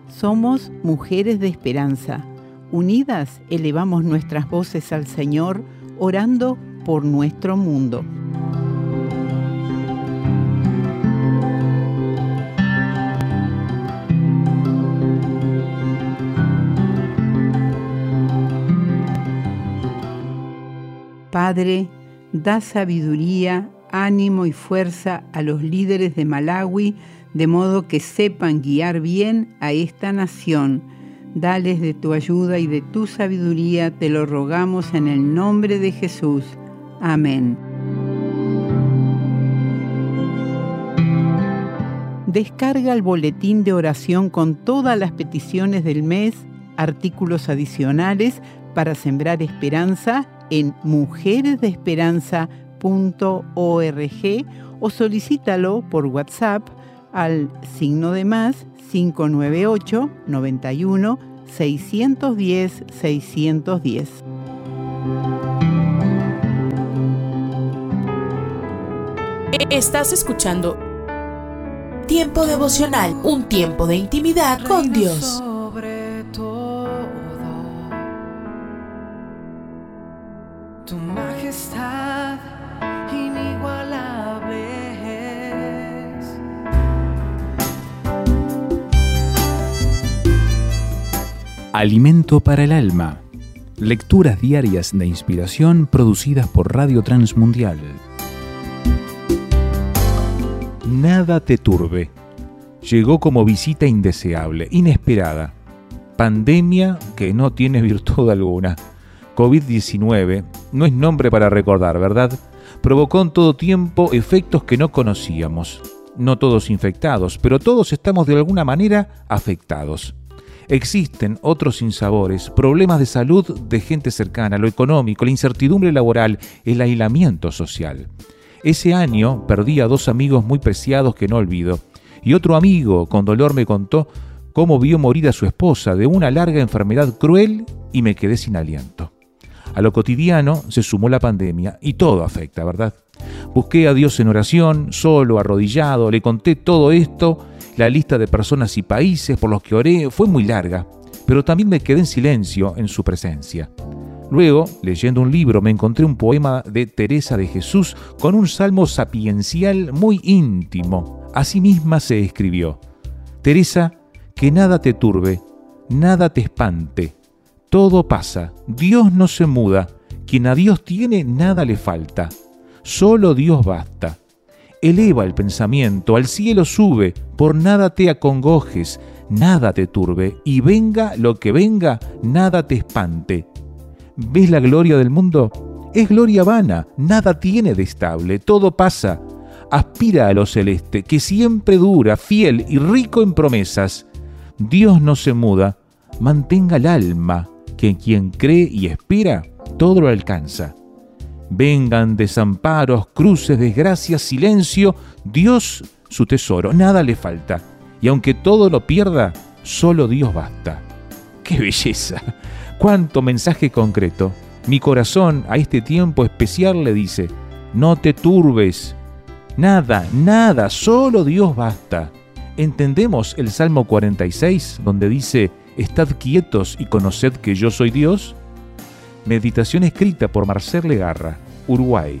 Somos mujeres de esperanza Unidas elevamos nuestras voces al Señor, orando por nuestro mundo. Padre, da sabiduría, ánimo y fuerza a los líderes de Malawi, de modo que sepan guiar bien a esta nación Dales de tu ayuda y de tu sabiduría, te lo rogamos en el nombre de Jesús. Amén. Descarga el boletín de oración con todas las peticiones del mes, artículos adicionales para sembrar esperanza en mujeresdeesperanza.org o solicítalo por WhatsApp al signo de más 598 91 610 610. Estás escuchando Tiempo devocional, un tiempo de intimidad con Dios. Alimento para el alma. Lecturas diarias de inspiración producidas por Radio Transmundial. Nada te turbe. Llegó como visita indeseable, inesperada. Pandemia que no tiene virtud alguna. COVID-19 no es nombre para recordar, ¿verdad? Provocó en todo tiempo efectos que no conocíamos. No todos infectados, pero todos estamos de alguna manera afectados. Existen otros sinsabores, problemas de salud de gente cercana, lo económico, la incertidumbre laboral, el aislamiento social. Ese año perdí a dos amigos muy preciados que no olvido, y otro amigo con dolor me contó cómo vio morir a su esposa de una larga enfermedad cruel y me quedé sin aliento. A lo cotidiano se sumó la pandemia y todo afecta, ¿verdad? Busqué a Dios en oración, solo, arrodillado, le conté todo esto la lista de personas y países por los que oré fue muy larga, pero también me quedé en silencio en su presencia. Luego, leyendo un libro, me encontré un poema de Teresa de Jesús con un salmo sapiencial muy íntimo. Así misma se escribió. Teresa, que nada te turbe, nada te espante. Todo pasa, Dios no se muda, quien a Dios tiene nada le falta. Solo Dios basta eleva el pensamiento, al cielo sube, por nada te acongojes, nada te turbe, y venga lo que venga, nada te espante. ¿Ves la gloria del mundo? Es gloria vana, nada tiene de estable, todo pasa. Aspira a lo celeste, que siempre dura, fiel y rico en promesas. Dios no se muda, mantenga el alma, que quien cree y espera, todo lo alcanza. Vengan desamparos, cruces, desgracias, silencio, Dios su tesoro, nada le falta. Y aunque todo lo pierda, solo Dios basta. ¡Qué belleza! ¡Cuánto mensaje concreto! Mi corazón a este tiempo especial le dice, no te turbes. Nada, nada, solo Dios basta. ¿Entendemos el Salmo 46 donde dice, Estad quietos y conoced que yo soy Dios? Meditación escrita por Marcel Legarra, Uruguay.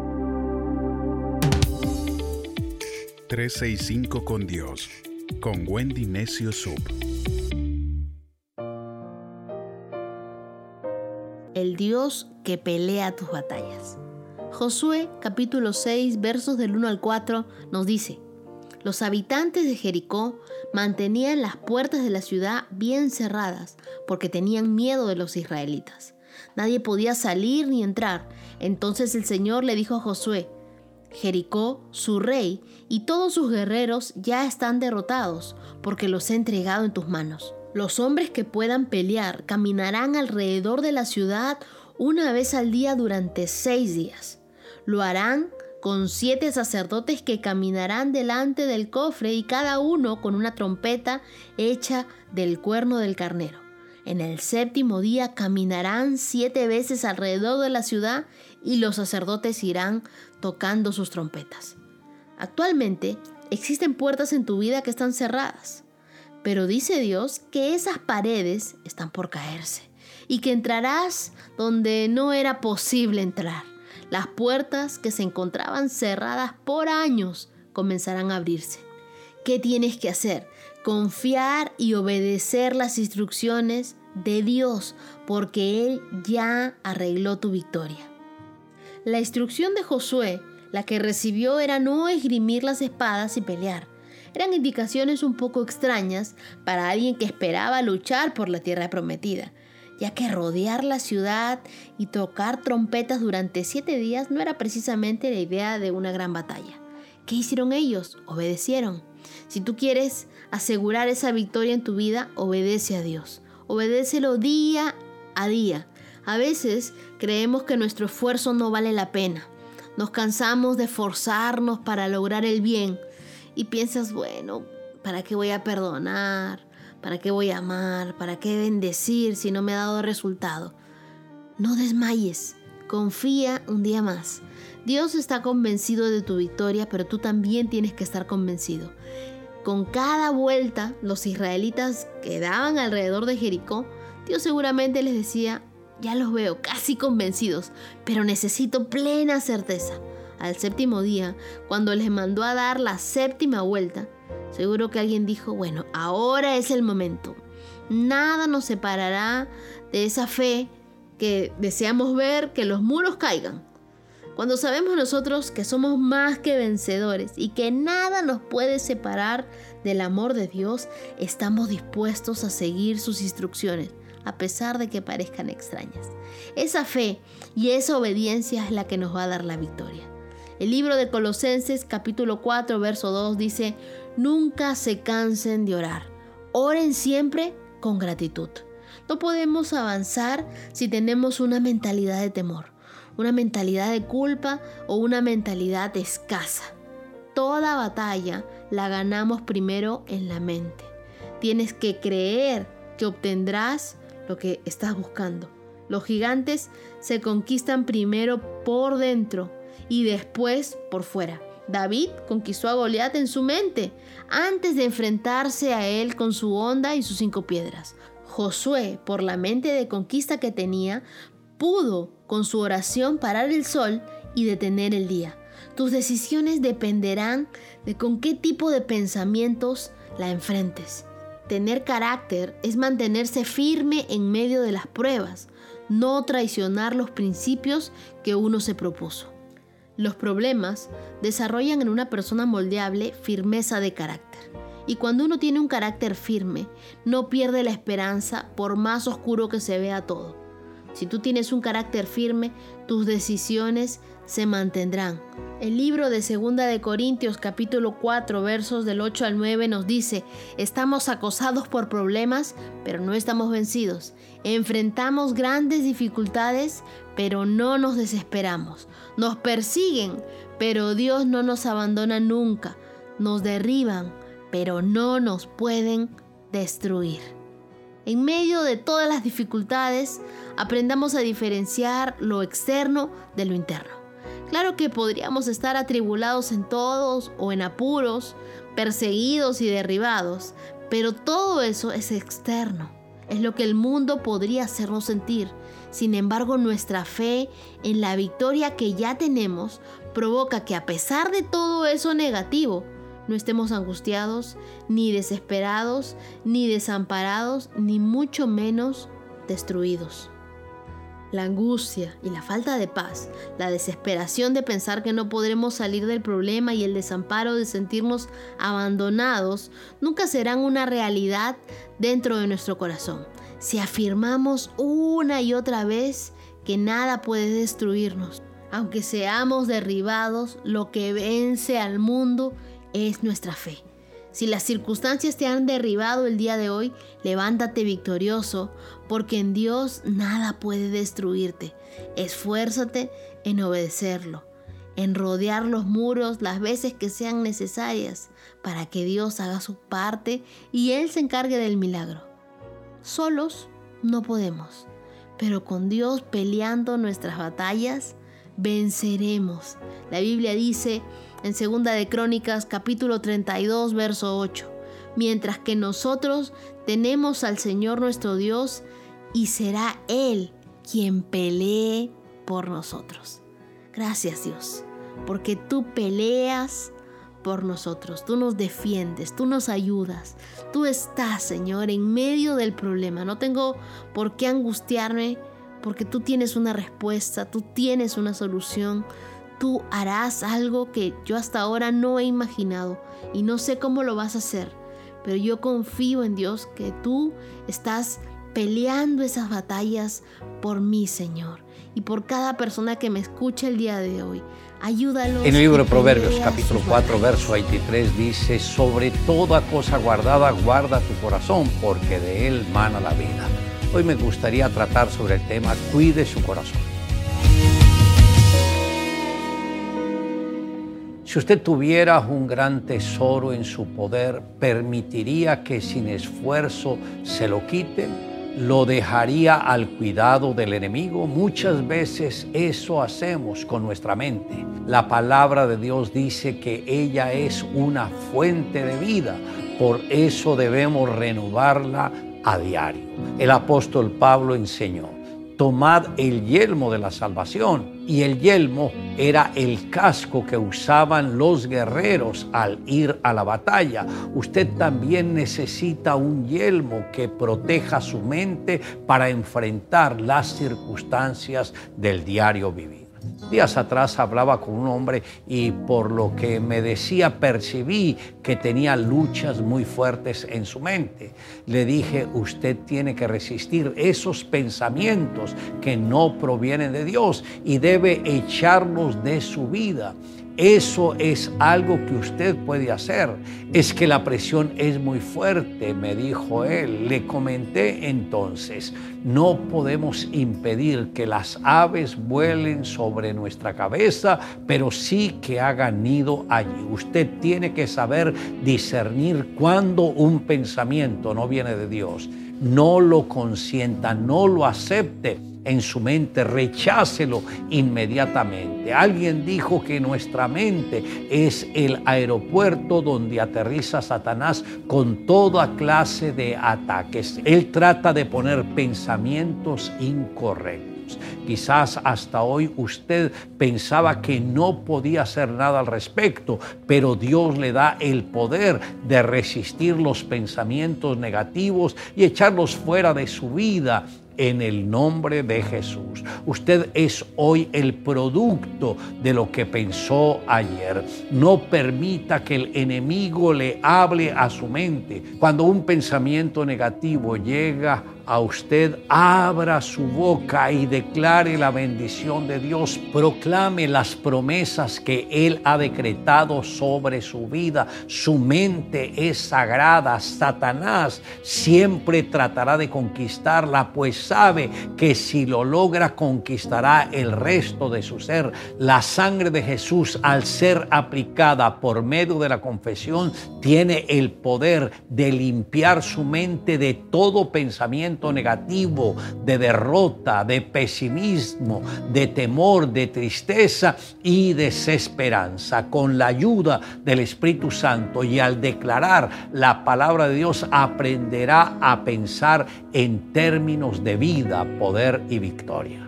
365 con Dios, con Wendy Necio Sub. El Dios que pelea tus batallas. Josué capítulo 6 versos del 1 al 4 nos dice, los habitantes de Jericó mantenían las puertas de la ciudad bien cerradas porque tenían miedo de los israelitas. Nadie podía salir ni entrar. Entonces el Señor le dijo a Josué, Jericó, su rey, y todos sus guerreros ya están derrotados porque los he entregado en tus manos. Los hombres que puedan pelear caminarán alrededor de la ciudad una vez al día durante seis días. Lo harán con siete sacerdotes que caminarán delante del cofre y cada uno con una trompeta hecha del cuerno del carnero. En el séptimo día caminarán siete veces alrededor de la ciudad y los sacerdotes irán tocando sus trompetas. Actualmente existen puertas en tu vida que están cerradas, pero dice Dios que esas paredes están por caerse y que entrarás donde no era posible entrar. Las puertas que se encontraban cerradas por años comenzarán a abrirse. ¿Qué tienes que hacer? Confiar y obedecer las instrucciones de Dios, porque Él ya arregló tu victoria. La instrucción de Josué, la que recibió, era no esgrimir las espadas y pelear. Eran indicaciones un poco extrañas para alguien que esperaba luchar por la tierra prometida, ya que rodear la ciudad y tocar trompetas durante siete días no era precisamente la idea de una gran batalla. ¿Qué hicieron ellos? Obedecieron. Si tú quieres asegurar esa victoria en tu vida, obedece a Dios. Obedécelo día a día. A veces creemos que nuestro esfuerzo no vale la pena. Nos cansamos de forzarnos para lograr el bien y piensas, bueno, ¿para qué voy a perdonar? ¿Para qué voy a amar? ¿Para qué bendecir si no me ha dado resultado? No desmayes, confía un día más. Dios está convencido de tu victoria, pero tú también tienes que estar convencido. Con cada vuelta, los israelitas quedaban alrededor de Jericó, Dios seguramente les decía, ya los veo casi convencidos, pero necesito plena certeza. Al séptimo día, cuando les mandó a dar la séptima vuelta, seguro que alguien dijo, bueno, ahora es el momento. Nada nos separará de esa fe que deseamos ver que los muros caigan. Cuando sabemos nosotros que somos más que vencedores y que nada nos puede separar del amor de Dios, estamos dispuestos a seguir sus instrucciones, a pesar de que parezcan extrañas. Esa fe y esa obediencia es la que nos va a dar la victoria. El libro de Colosenses capítulo 4 verso 2 dice, nunca se cansen de orar, oren siempre con gratitud. No podemos avanzar si tenemos una mentalidad de temor una mentalidad de culpa o una mentalidad escasa. Toda batalla la ganamos primero en la mente. Tienes que creer que obtendrás lo que estás buscando. Los gigantes se conquistan primero por dentro y después por fuera. David conquistó a Goliat en su mente antes de enfrentarse a él con su onda y sus cinco piedras. Josué, por la mente de conquista que tenía, pudo con su oración parar el sol y detener el día. Tus decisiones dependerán de con qué tipo de pensamientos la enfrentes. Tener carácter es mantenerse firme en medio de las pruebas, no traicionar los principios que uno se propuso. Los problemas desarrollan en una persona moldeable firmeza de carácter. Y cuando uno tiene un carácter firme, no pierde la esperanza por más oscuro que se vea todo. Si tú tienes un carácter firme, tus decisiones se mantendrán. El libro de Segunda de Corintios capítulo 4 versos del 8 al 9 nos dice, estamos acosados por problemas, pero no estamos vencidos. Enfrentamos grandes dificultades, pero no nos desesperamos. Nos persiguen, pero Dios no nos abandona nunca. Nos derriban, pero no nos pueden destruir. En medio de todas las dificultades, aprendamos a diferenciar lo externo de lo interno. Claro que podríamos estar atribulados en todos o en apuros, perseguidos y derribados, pero todo eso es externo. Es lo que el mundo podría hacernos sentir. Sin embargo, nuestra fe en la victoria que ya tenemos provoca que a pesar de todo eso negativo, no estemos angustiados, ni desesperados, ni desamparados, ni mucho menos destruidos. La angustia y la falta de paz, la desesperación de pensar que no podremos salir del problema y el desamparo de sentirnos abandonados nunca serán una realidad dentro de nuestro corazón. Si afirmamos una y otra vez que nada puede destruirnos, aunque seamos derribados, lo que vence al mundo es nuestra fe. Si las circunstancias te han derribado el día de hoy, levántate victorioso, porque en Dios nada puede destruirte. Esfuérzate en obedecerlo, en rodear los muros las veces que sean necesarias para que Dios haga su parte y Él se encargue del milagro. Solos no podemos, pero con Dios peleando nuestras batallas, venceremos. La Biblia dice en Segunda de Crónicas capítulo 32 verso 8, mientras que nosotros tenemos al Señor nuestro Dios y será Él quien pelee por nosotros. Gracias Dios, porque tú peleas por nosotros, tú nos defiendes, tú nos ayudas, tú estás Señor en medio del problema. No tengo por qué angustiarme porque tú tienes una respuesta, tú tienes una solución, tú harás algo que yo hasta ahora no he imaginado y no sé cómo lo vas a hacer, pero yo confío en Dios que tú estás peleando esas batallas por mí, Señor, y por cada persona que me escucha el día de hoy. Ayúdalos. En el libro de Proverbios, capítulo 4, verso 23, dice, sobre toda cosa guardada, guarda tu corazón, porque de él mana la vida. Hoy me gustaría tratar sobre el tema Cuide su corazón. Si usted tuviera un gran tesoro en su poder, ¿permitiría que sin esfuerzo se lo quiten? ¿Lo dejaría al cuidado del enemigo? Muchas veces eso hacemos con nuestra mente. La palabra de Dios dice que ella es una fuente de vida, por eso debemos renovarla a diario. El apóstol Pablo enseñó, tomad el yelmo de la salvación. Y el yelmo era el casco que usaban los guerreros al ir a la batalla. Usted también necesita un yelmo que proteja su mente para enfrentar las circunstancias del diario vivir. Días atrás hablaba con un hombre y por lo que me decía percibí que tenía luchas muy fuertes en su mente. Le dije, usted tiene que resistir esos pensamientos que no provienen de Dios y debe echarlos de su vida. Eso es algo que usted puede hacer. Es que la presión es muy fuerte, me dijo él. Le comenté entonces, no podemos impedir que las aves vuelen sobre nuestra cabeza, pero sí que hagan nido allí. Usted tiene que saber discernir cuando un pensamiento no viene de Dios. No lo consienta, no lo acepte en su mente, rechácelo inmediatamente. Alguien dijo que nuestra mente es el aeropuerto donde aterriza Satanás con toda clase de ataques. Él trata de poner pensamientos incorrectos. Quizás hasta hoy usted pensaba que no podía hacer nada al respecto, pero Dios le da el poder de resistir los pensamientos negativos y echarlos fuera de su vida en el nombre de Jesús. Usted es hoy el producto de lo que pensó ayer. No permita que el enemigo le hable a su mente. Cuando un pensamiento negativo llega a usted, abra su boca y declare la bendición de Dios, proclame las promesas que Él ha decretado sobre su vida. Su mente es sagrada, Satanás siempre tratará de conquistarla, pues sabe que si lo logra conquistará el resto de su ser. La sangre de Jesús, al ser aplicada por medio de la confesión, tiene el poder de limpiar su mente de todo pensamiento negativo, de derrota, de pesimismo, de temor, de tristeza y desesperanza. Con la ayuda del Espíritu Santo y al declarar la palabra de Dios aprenderá a pensar en términos de vida, poder y victoria.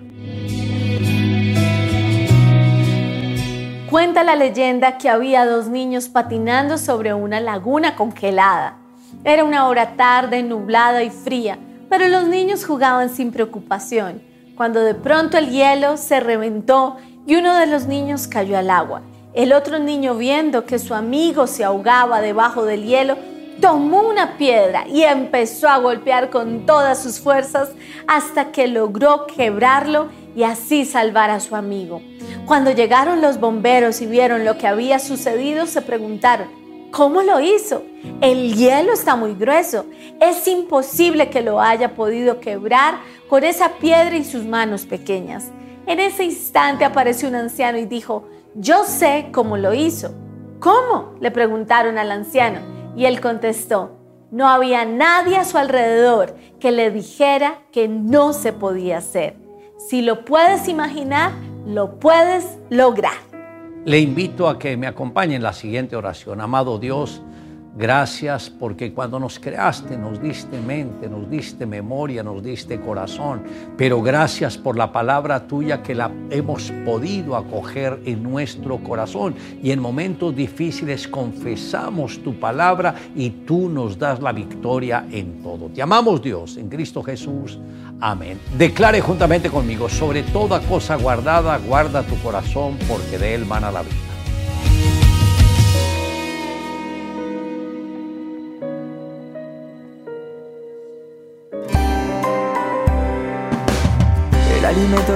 Cuenta la leyenda que había dos niños patinando sobre una laguna congelada. Era una hora tarde, nublada y fría pero los niños jugaban sin preocupación, cuando de pronto el hielo se reventó y uno de los niños cayó al agua. El otro niño, viendo que su amigo se ahogaba debajo del hielo, tomó una piedra y empezó a golpear con todas sus fuerzas hasta que logró quebrarlo y así salvar a su amigo. Cuando llegaron los bomberos y vieron lo que había sucedido, se preguntaron, ¿Cómo lo hizo? El hielo está muy grueso. Es imposible que lo haya podido quebrar con esa piedra y sus manos pequeñas. En ese instante apareció un anciano y dijo, yo sé cómo lo hizo. ¿Cómo? le preguntaron al anciano y él contestó, no había nadie a su alrededor que le dijera que no se podía hacer. Si lo puedes imaginar, lo puedes lograr. Le invito a que me acompañe en la siguiente oración. Amado Dios, Gracias porque cuando nos creaste nos diste mente, nos diste memoria, nos diste corazón. Pero gracias por la palabra tuya que la hemos podido acoger en nuestro corazón. Y en momentos difíciles confesamos tu palabra y tú nos das la victoria en todo. Te amamos Dios en Cristo Jesús. Amén. Declare juntamente conmigo, sobre toda cosa guardada, guarda tu corazón porque de él mana la vida.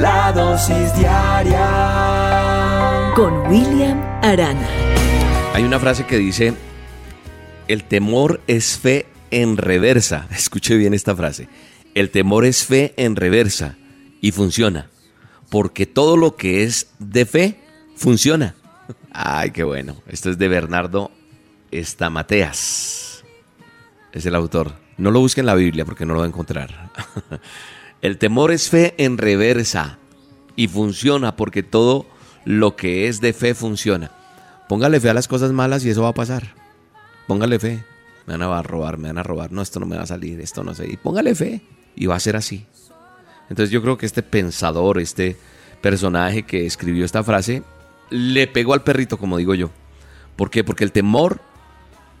la dosis diaria con William Arana. Hay una frase que dice, el temor es fe en reversa. Escuche bien esta frase. El temor es fe en reversa y funciona. Porque todo lo que es de fe funciona. Ay, qué bueno. Esto es de Bernardo Estamateas. Es el autor. No lo busque en la Biblia porque no lo va a encontrar. El temor es fe en reversa y funciona porque todo lo que es de fe funciona. Póngale fe a las cosas malas y eso va a pasar. Póngale fe. Me van a robar, me van a robar. No, esto no me va a salir, esto no sé. Y póngale fe y va a ser así. Entonces yo creo que este pensador, este personaje que escribió esta frase, le pegó al perrito, como digo yo. ¿Por qué? Porque el temor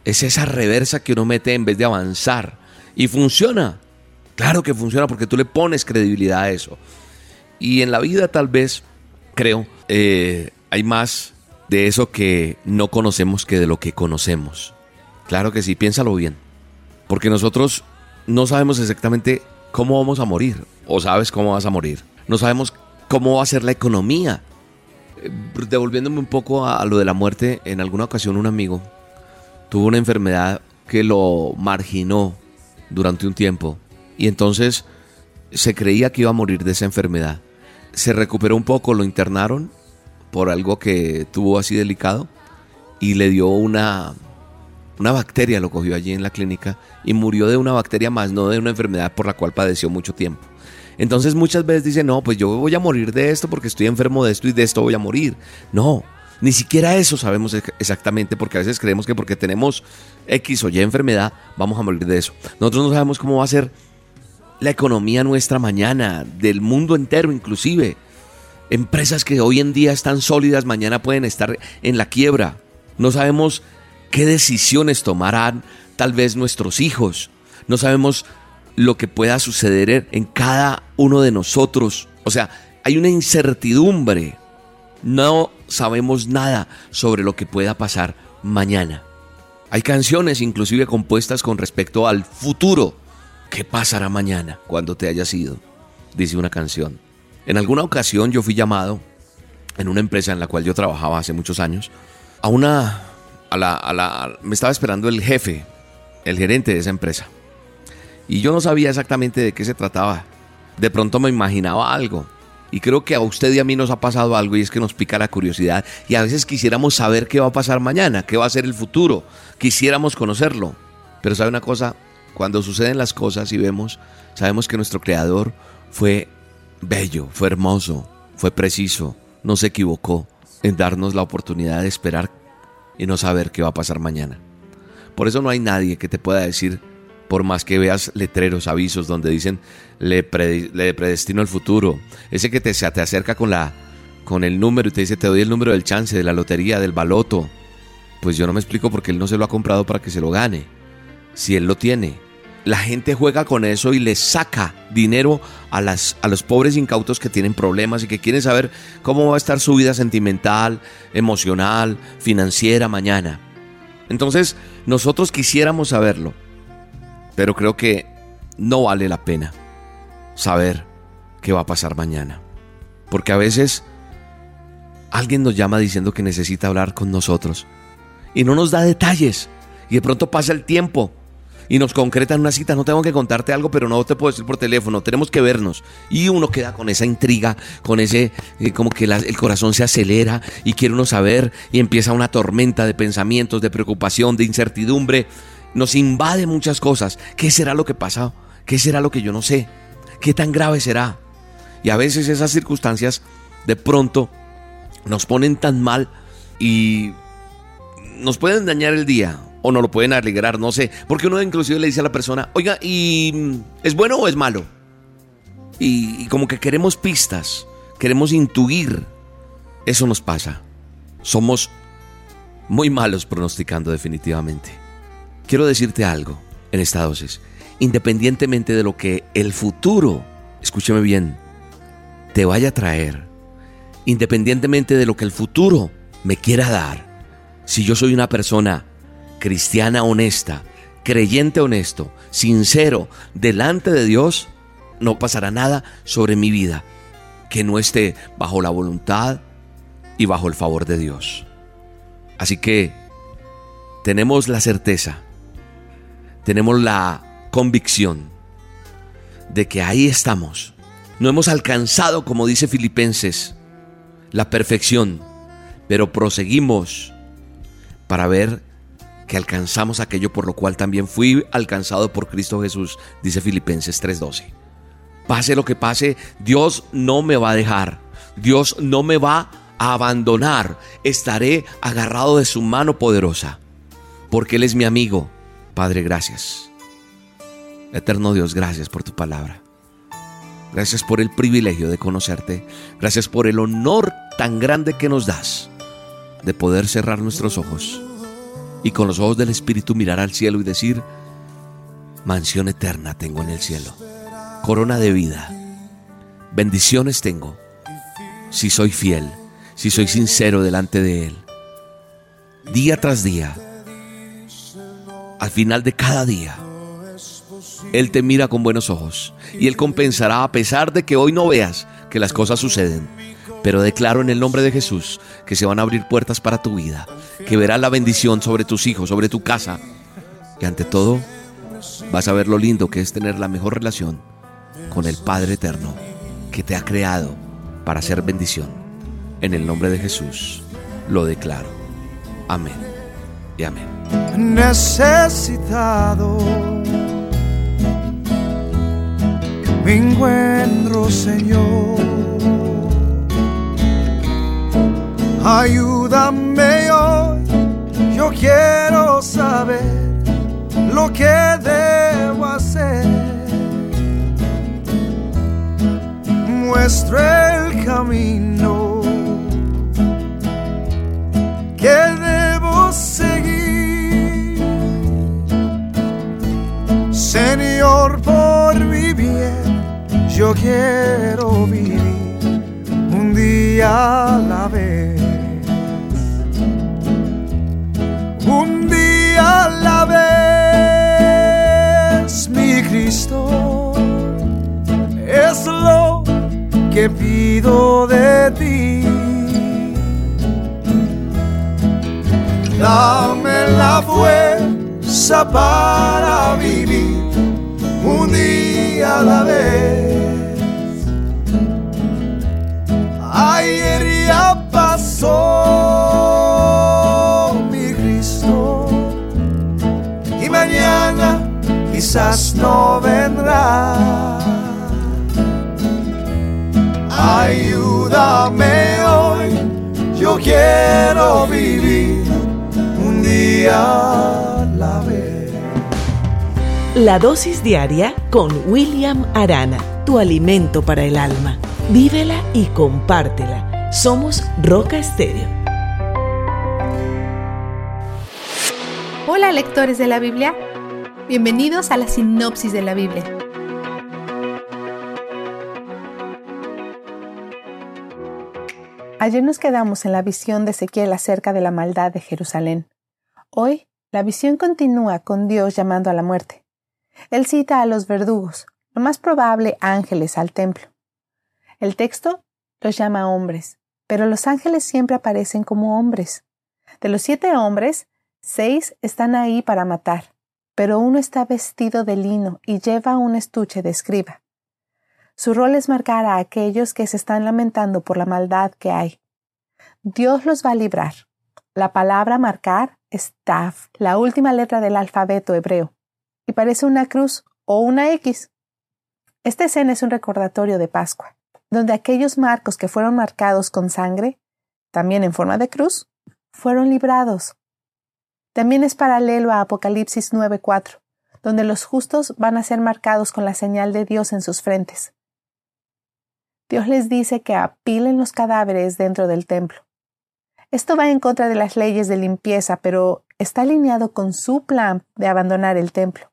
es esa reversa que uno mete en vez de avanzar. Y funciona. Claro que funciona porque tú le pones credibilidad a eso. Y en la vida tal vez, creo, eh, hay más de eso que no conocemos que de lo que conocemos. Claro que sí, piénsalo bien. Porque nosotros no sabemos exactamente cómo vamos a morir. O sabes cómo vas a morir. No sabemos cómo va a ser la economía. Eh, devolviéndome un poco a lo de la muerte, en alguna ocasión un amigo tuvo una enfermedad que lo marginó durante un tiempo y entonces se creía que iba a morir de esa enfermedad. Se recuperó un poco, lo internaron por algo que tuvo así delicado y le dio una, una bacteria, lo cogió allí en la clínica y murió de una bacteria más, no de una enfermedad por la cual padeció mucho tiempo. Entonces muchas veces dicen, no, pues yo voy a morir de esto porque estoy enfermo de esto y de esto voy a morir. No, Ni siquiera eso sabemos exactamente porque a veces creemos que porque tenemos X o Y enfermedad vamos a morir de eso. Nosotros no sabemos cómo va a ser la economía nuestra mañana, del mundo entero inclusive. Empresas que hoy en día están sólidas, mañana pueden estar en la quiebra. No sabemos qué decisiones tomarán tal vez nuestros hijos. No sabemos lo que pueda suceder en cada uno de nosotros. O sea, hay una incertidumbre. No sabemos nada sobre lo que pueda pasar mañana. Hay canciones inclusive compuestas con respecto al futuro. ¿Qué pasará mañana cuando te hayas ido? Dice una canción. En alguna ocasión yo fui llamado en una empresa en la cual yo trabajaba hace muchos años a una a la, a la me estaba esperando el jefe, el gerente de esa empresa. Y yo no sabía exactamente de qué se trataba. De pronto me imaginaba algo. Y creo que a usted y a mí nos ha pasado algo y es que nos pica la curiosidad y a veces quisiéramos saber qué va a pasar mañana, qué va a ser el futuro, quisiéramos conocerlo. Pero sabe una cosa, cuando suceden las cosas y vemos, sabemos que nuestro creador fue bello, fue hermoso, fue preciso, no se equivocó en darnos la oportunidad de esperar y no saber qué va a pasar mañana. Por eso no hay nadie que te pueda decir por más que veas letreros, avisos donde dicen le, predestino el futuro, ese que te, te acerca con, la, con el número y te dice te doy el número del chance, de la lotería, del baloto, pues yo no me explico porque él no se lo ha comprado para que se lo gane, si él lo tiene. La gente juega con eso y le saca dinero a, las, a los pobres incautos que tienen problemas y que quieren saber cómo va a estar su vida sentimental, emocional, financiera mañana. Entonces, nosotros quisiéramos saberlo, pero creo que no vale la pena saber qué va a pasar mañana. Porque a veces alguien nos llama diciendo que necesita hablar con nosotros y no nos da detalles. Y de pronto pasa el tiempo y nos concretan una cita. No tengo que contarte algo, pero no te puedo decir por teléfono. Tenemos que vernos. Y uno queda con esa intriga, con ese, eh, como que el corazón se acelera y quiere uno saber y empieza una tormenta de pensamientos, de preocupación, de incertidumbre nos invade muchas cosas. ¿Qué será lo que pasa? ¿Qué será lo que yo no sé? ¿Qué tan grave será? Y a veces esas circunstancias de pronto nos ponen tan mal y nos pueden dañar el día o no lo pueden alegrar, no sé. Porque uno inclusive le dice a la persona, oiga, ¿y es bueno o es malo? Y, y como que queremos pistas, queremos intuir. Eso nos pasa. Somos muy malos pronosticando definitivamente. Quiero decirte algo en esta dosis. Independientemente de lo que el futuro, escúcheme bien, te vaya a traer, independientemente de lo que el futuro me quiera dar, si yo soy una persona cristiana honesta, creyente honesto, sincero, delante de Dios, no pasará nada sobre mi vida que no esté bajo la voluntad y bajo el favor de Dios. Así que tenemos la certeza tenemos la convicción de que ahí estamos. No hemos alcanzado, como dice Filipenses, la perfección, pero proseguimos para ver que alcanzamos aquello por lo cual también fui alcanzado por Cristo Jesús, dice Filipenses 3:12. Pase lo que pase, Dios no me va a dejar, Dios no me va a abandonar, estaré agarrado de su mano poderosa, porque Él es mi amigo, Padre, gracias. Eterno Dios, gracias por tu palabra. Gracias por el privilegio de conocerte. Gracias por el honor tan grande que nos das de poder cerrar nuestros ojos y con los ojos del Espíritu mirar al cielo y decir, mansión eterna tengo en el cielo, corona de vida, bendiciones tengo, si soy fiel, si soy sincero delante de Él, día tras día al final de cada día, Él te mira con buenos ojos y Él compensará a pesar de que hoy no veas que las cosas suceden. Pero declaro en el nombre de Jesús que se van a abrir puertas para tu vida, que verás la bendición sobre tus hijos, sobre tu casa. Y ante todo, vas a ver lo lindo que es tener la mejor relación con el Padre Eterno que te ha creado para hacer bendición. En el nombre de Jesús lo declaro. Amén y amén necesitado. Me encuentro, Señor, Ayúdame hoy, yo quiero saber lo que debo hacer. Muestra el camino que debo seguir. Señor, por mi bien, yo quiero vivir un día a la vez. Un día a la vez, mi Cristo, es lo que pido de ti. Dame la fuerza para vivir un día a la vez. Ayer ya pasó quizás no vendrá. Ayúdame hoy, yo quiero vivir un día a la vez. La dosis diaria con William Arana, tu alimento para el alma. Vívela y compártela. Somos Roca Estéreo. Hola lectores de la Biblia, bienvenidos a la sinopsis de la Biblia. Ayer nos quedamos en la visión de Ezequiel acerca de la maldad de Jerusalén. Hoy, la visión continúa con Dios llamando a la muerte. Él cita a los verdugos, lo más probable ángeles al templo. El texto los llama hombres, pero los ángeles siempre aparecen como hombres. De los siete hombres, seis están ahí para matar, pero uno está vestido de lino y lleva un estuche de escriba. Su rol es marcar a aquellos que se están lamentando por la maldad que hay. Dios los va a librar. La palabra marcar es Taf, la última letra del alfabeto hebreo, y parece una cruz o una X. Esta escena es un recordatorio de Pascua, donde aquellos marcos que fueron marcados con sangre, también en forma de cruz, fueron librados. También es paralelo a Apocalipsis 9:4, donde los justos van a ser marcados con la señal de Dios en sus frentes. Dios les dice que apilen los cadáveres dentro del templo. Esto va en contra de las leyes de limpieza, pero está alineado con su plan de abandonar el templo.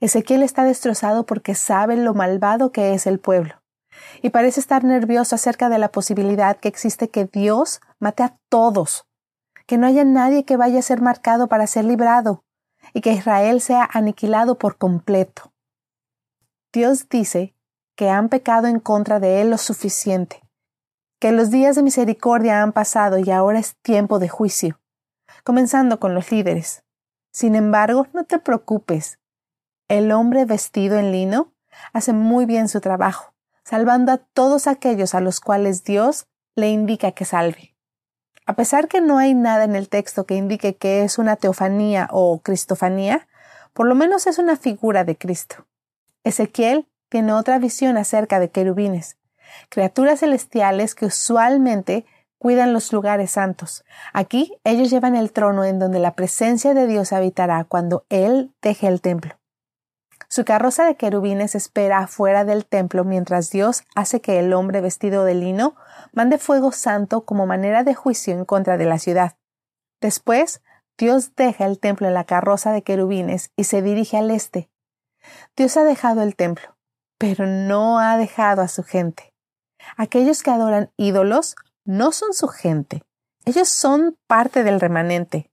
Ezequiel está destrozado porque sabe lo malvado que es el pueblo, y parece estar nervioso acerca de la posibilidad que existe que Dios mate a todos, que no haya nadie que vaya a ser marcado para ser librado, y que Israel sea aniquilado por completo. Dios dice que han pecado en contra de Él lo suficiente, que los días de misericordia han pasado y ahora es tiempo de juicio, comenzando con los líderes. Sin embargo, no te preocupes. El hombre vestido en lino hace muy bien su trabajo, salvando a todos aquellos a los cuales Dios le indica que salve. A pesar que no hay nada en el texto que indique que es una teofanía o cristofanía, por lo menos es una figura de Cristo. Ezequiel tiene otra visión acerca de querubines, criaturas celestiales que usualmente cuidan los lugares santos. Aquí ellos llevan el trono en donde la presencia de Dios habitará cuando Él deje el templo. Su carroza de querubines espera afuera del templo mientras Dios hace que el hombre vestido de lino mande fuego santo como manera de juicio en contra de la ciudad. Después, Dios deja el templo en la carroza de querubines y se dirige al este. Dios ha dejado el templo, pero no ha dejado a su gente. Aquellos que adoran ídolos no son su gente, ellos son parte del remanente.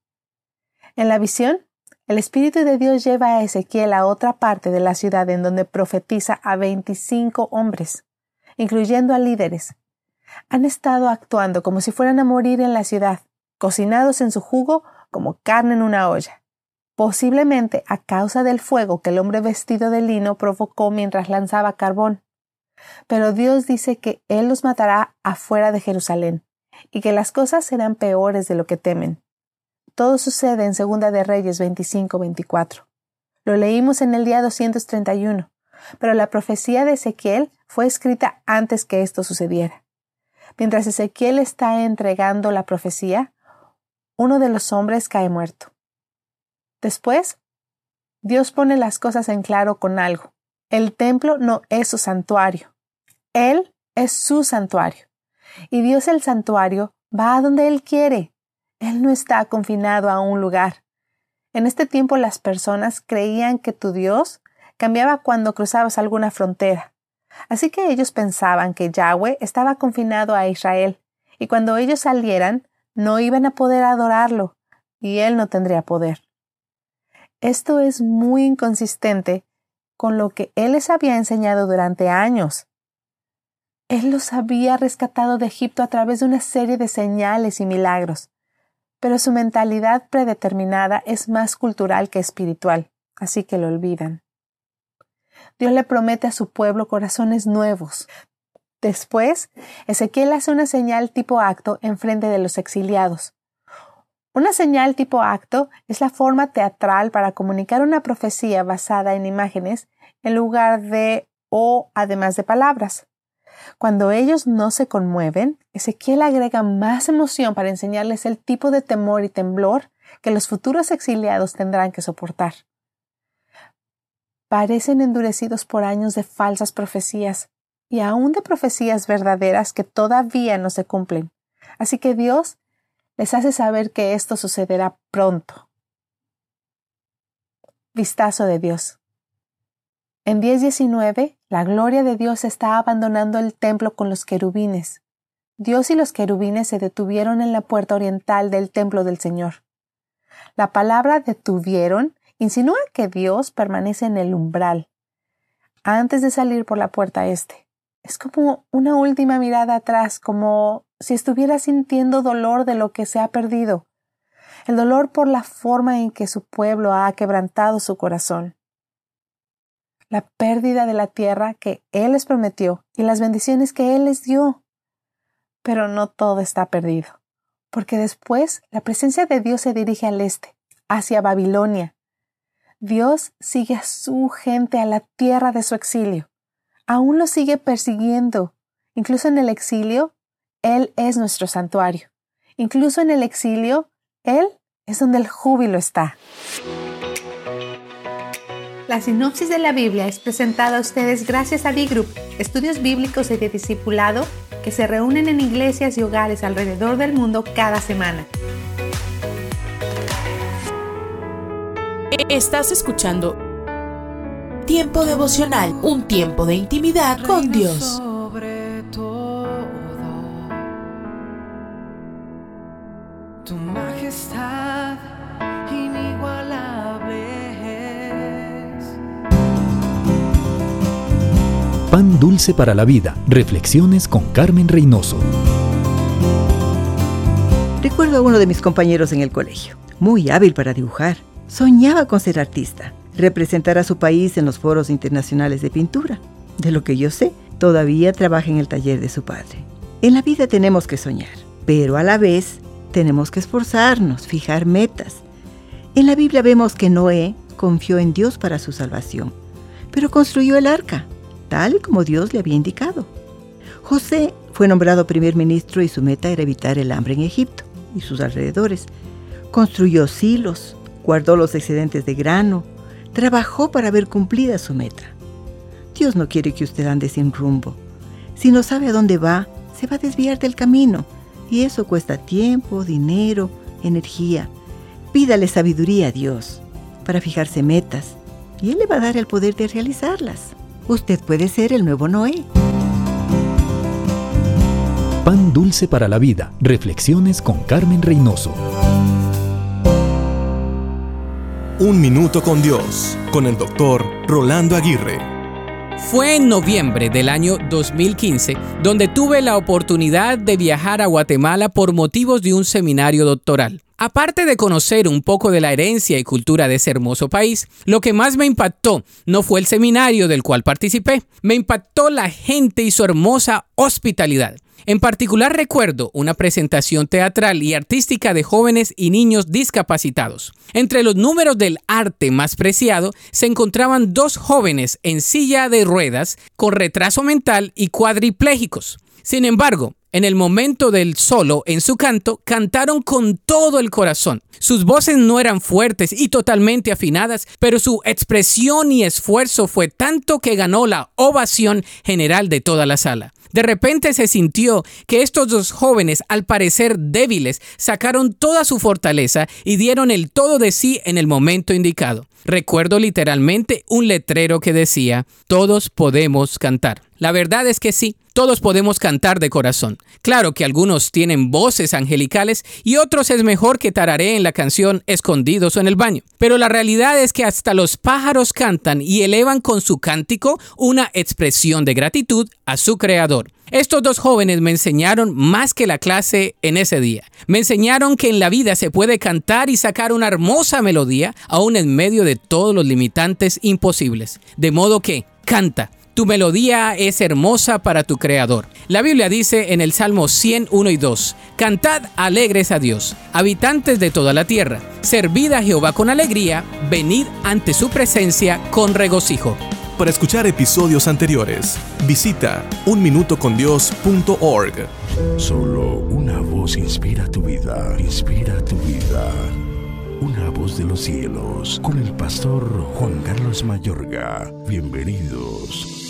En la visión, el Espíritu de Dios lleva a Ezequiel a otra parte de la ciudad en donde profetiza a veinticinco hombres, incluyendo a líderes. Han estado actuando como si fueran a morir en la ciudad, cocinados en su jugo como carne en una olla posiblemente a causa del fuego que el hombre vestido de lino provocó mientras lanzaba carbón. Pero Dios dice que Él los matará afuera de Jerusalén, y que las cosas serán peores de lo que temen. Todo sucede en Segunda de Reyes 25-24. Lo leímos en el día 231, pero la profecía de Ezequiel fue escrita antes que esto sucediera. Mientras Ezequiel está entregando la profecía, uno de los hombres cae muerto. Después, Dios pone las cosas en claro con algo. El templo no es su santuario. Él es su santuario. Y Dios el santuario va a donde Él quiere. Él no está confinado a un lugar. En este tiempo las personas creían que tu Dios cambiaba cuando cruzabas alguna frontera. Así que ellos pensaban que Yahweh estaba confinado a Israel, y cuando ellos salieran no iban a poder adorarlo, y él no tendría poder. Esto es muy inconsistente con lo que él les había enseñado durante años. Él los había rescatado de Egipto a través de una serie de señales y milagros, pero su mentalidad predeterminada es más cultural que espiritual, así que lo olvidan. Dios le promete a su pueblo corazones nuevos. Después, Ezequiel hace una señal tipo acto en frente de los exiliados. Una señal tipo acto es la forma teatral para comunicar una profecía basada en imágenes en lugar de o además de palabras. Cuando ellos no se conmueven, Ezequiel agrega más emoción para enseñarles el tipo de temor y temblor que los futuros exiliados tendrán que soportar parecen endurecidos por años de falsas profecías y aún de profecías verdaderas que todavía no se cumplen. Así que Dios les hace saber que esto sucederá pronto. Vistazo de Dios. En 10.19, la gloria de Dios está abandonando el templo con los querubines. Dios y los querubines se detuvieron en la puerta oriental del templo del Señor. La palabra detuvieron insinúa que Dios permanece en el umbral antes de salir por la puerta este. Es como una última mirada atrás, como si estuviera sintiendo dolor de lo que se ha perdido, el dolor por la forma en que su pueblo ha quebrantado su corazón, la pérdida de la tierra que Él les prometió y las bendiciones que Él les dio. Pero no todo está perdido, porque después la presencia de Dios se dirige al este, hacia Babilonia, Dios sigue a su gente a la tierra de su exilio. Aún lo sigue persiguiendo. Incluso en el exilio, Él es nuestro santuario. Incluso en el exilio, Él es donde el júbilo está. La sinopsis de la Biblia es presentada a ustedes gracias a D-Group, estudios bíblicos y de discipulado que se reúnen en iglesias y hogares alrededor del mundo cada semana. Estás escuchando Tiempo devocional, un tiempo de intimidad con Dios. Pan dulce para la vida. Reflexiones con Carmen Reynoso. Recuerdo a uno de mis compañeros en el colegio, muy hábil para dibujar Soñaba con ser artista, representar a su país en los foros internacionales de pintura. De lo que yo sé, todavía trabaja en el taller de su padre. En la vida tenemos que soñar, pero a la vez tenemos que esforzarnos, fijar metas. En la Biblia vemos que Noé confió en Dios para su salvación, pero construyó el arca, tal como Dios le había indicado. José fue nombrado primer ministro y su meta era evitar el hambre en Egipto y sus alrededores. Construyó silos, guardó los excedentes de grano, trabajó para ver cumplida su meta. Dios no quiere que usted ande sin rumbo. Si no sabe a dónde va, se va a desviar del camino y eso cuesta tiempo, dinero, energía. Pídale sabiduría a Dios para fijarse metas y Él le va a dar el poder de realizarlas. Usted puede ser el nuevo Noé. Pan dulce para la vida. Reflexiones con Carmen Reynoso. Un Minuto con Dios, con el doctor Rolando Aguirre. Fue en noviembre del año 2015 donde tuve la oportunidad de viajar a Guatemala por motivos de un seminario doctoral. Aparte de conocer un poco de la herencia y cultura de ese hermoso país, lo que más me impactó no fue el seminario del cual participé, me impactó la gente y su hermosa hospitalidad. En particular recuerdo una presentación teatral y artística de jóvenes y niños discapacitados. Entre los números del arte más preciado se encontraban dos jóvenes en silla de ruedas con retraso mental y cuadriplégicos. Sin embargo, En el momento del solo en su canto, cantaron con todo el corazón. Sus voces no eran fuertes y totalmente afinadas, pero su expresión y esfuerzo fue tanto que ganó la ovación general de toda la sala. De repente se sintió que estos dos jóvenes, al parecer débiles, sacaron toda su fortaleza y dieron el todo de sí en el momento indicado. Recuerdo literalmente un letrero que decía, todos podemos cantar. La verdad es que sí, todos podemos cantar de corazón. Claro que algunos tienen voces angelicales y otros es mejor que tarareen la canción escondidos en el baño. Pero la realidad es que hasta los pájaros cantan y elevan con su cántico una expresión de gratitud a su creador. Estos dos jóvenes me enseñaron más que la clase en ese día. Me enseñaron que en la vida se puede cantar y sacar una hermosa melodía aún en medio de todos los limitantes imposibles. De modo que, canta. Tu melodía es hermosa para tu creador. La Biblia dice en el Salmo 101 y 2, Cantad alegres a Dios, habitantes de toda la tierra, servid a Jehová con alegría, venid ante su presencia con regocijo. Para escuchar episodios anteriores, visita unminutocondios.org. Solo una voz inspira tu vida, inspira tu vida. Una voz de los cielos, con el pastor Juan Carlos Mayorga. Bienvenidos.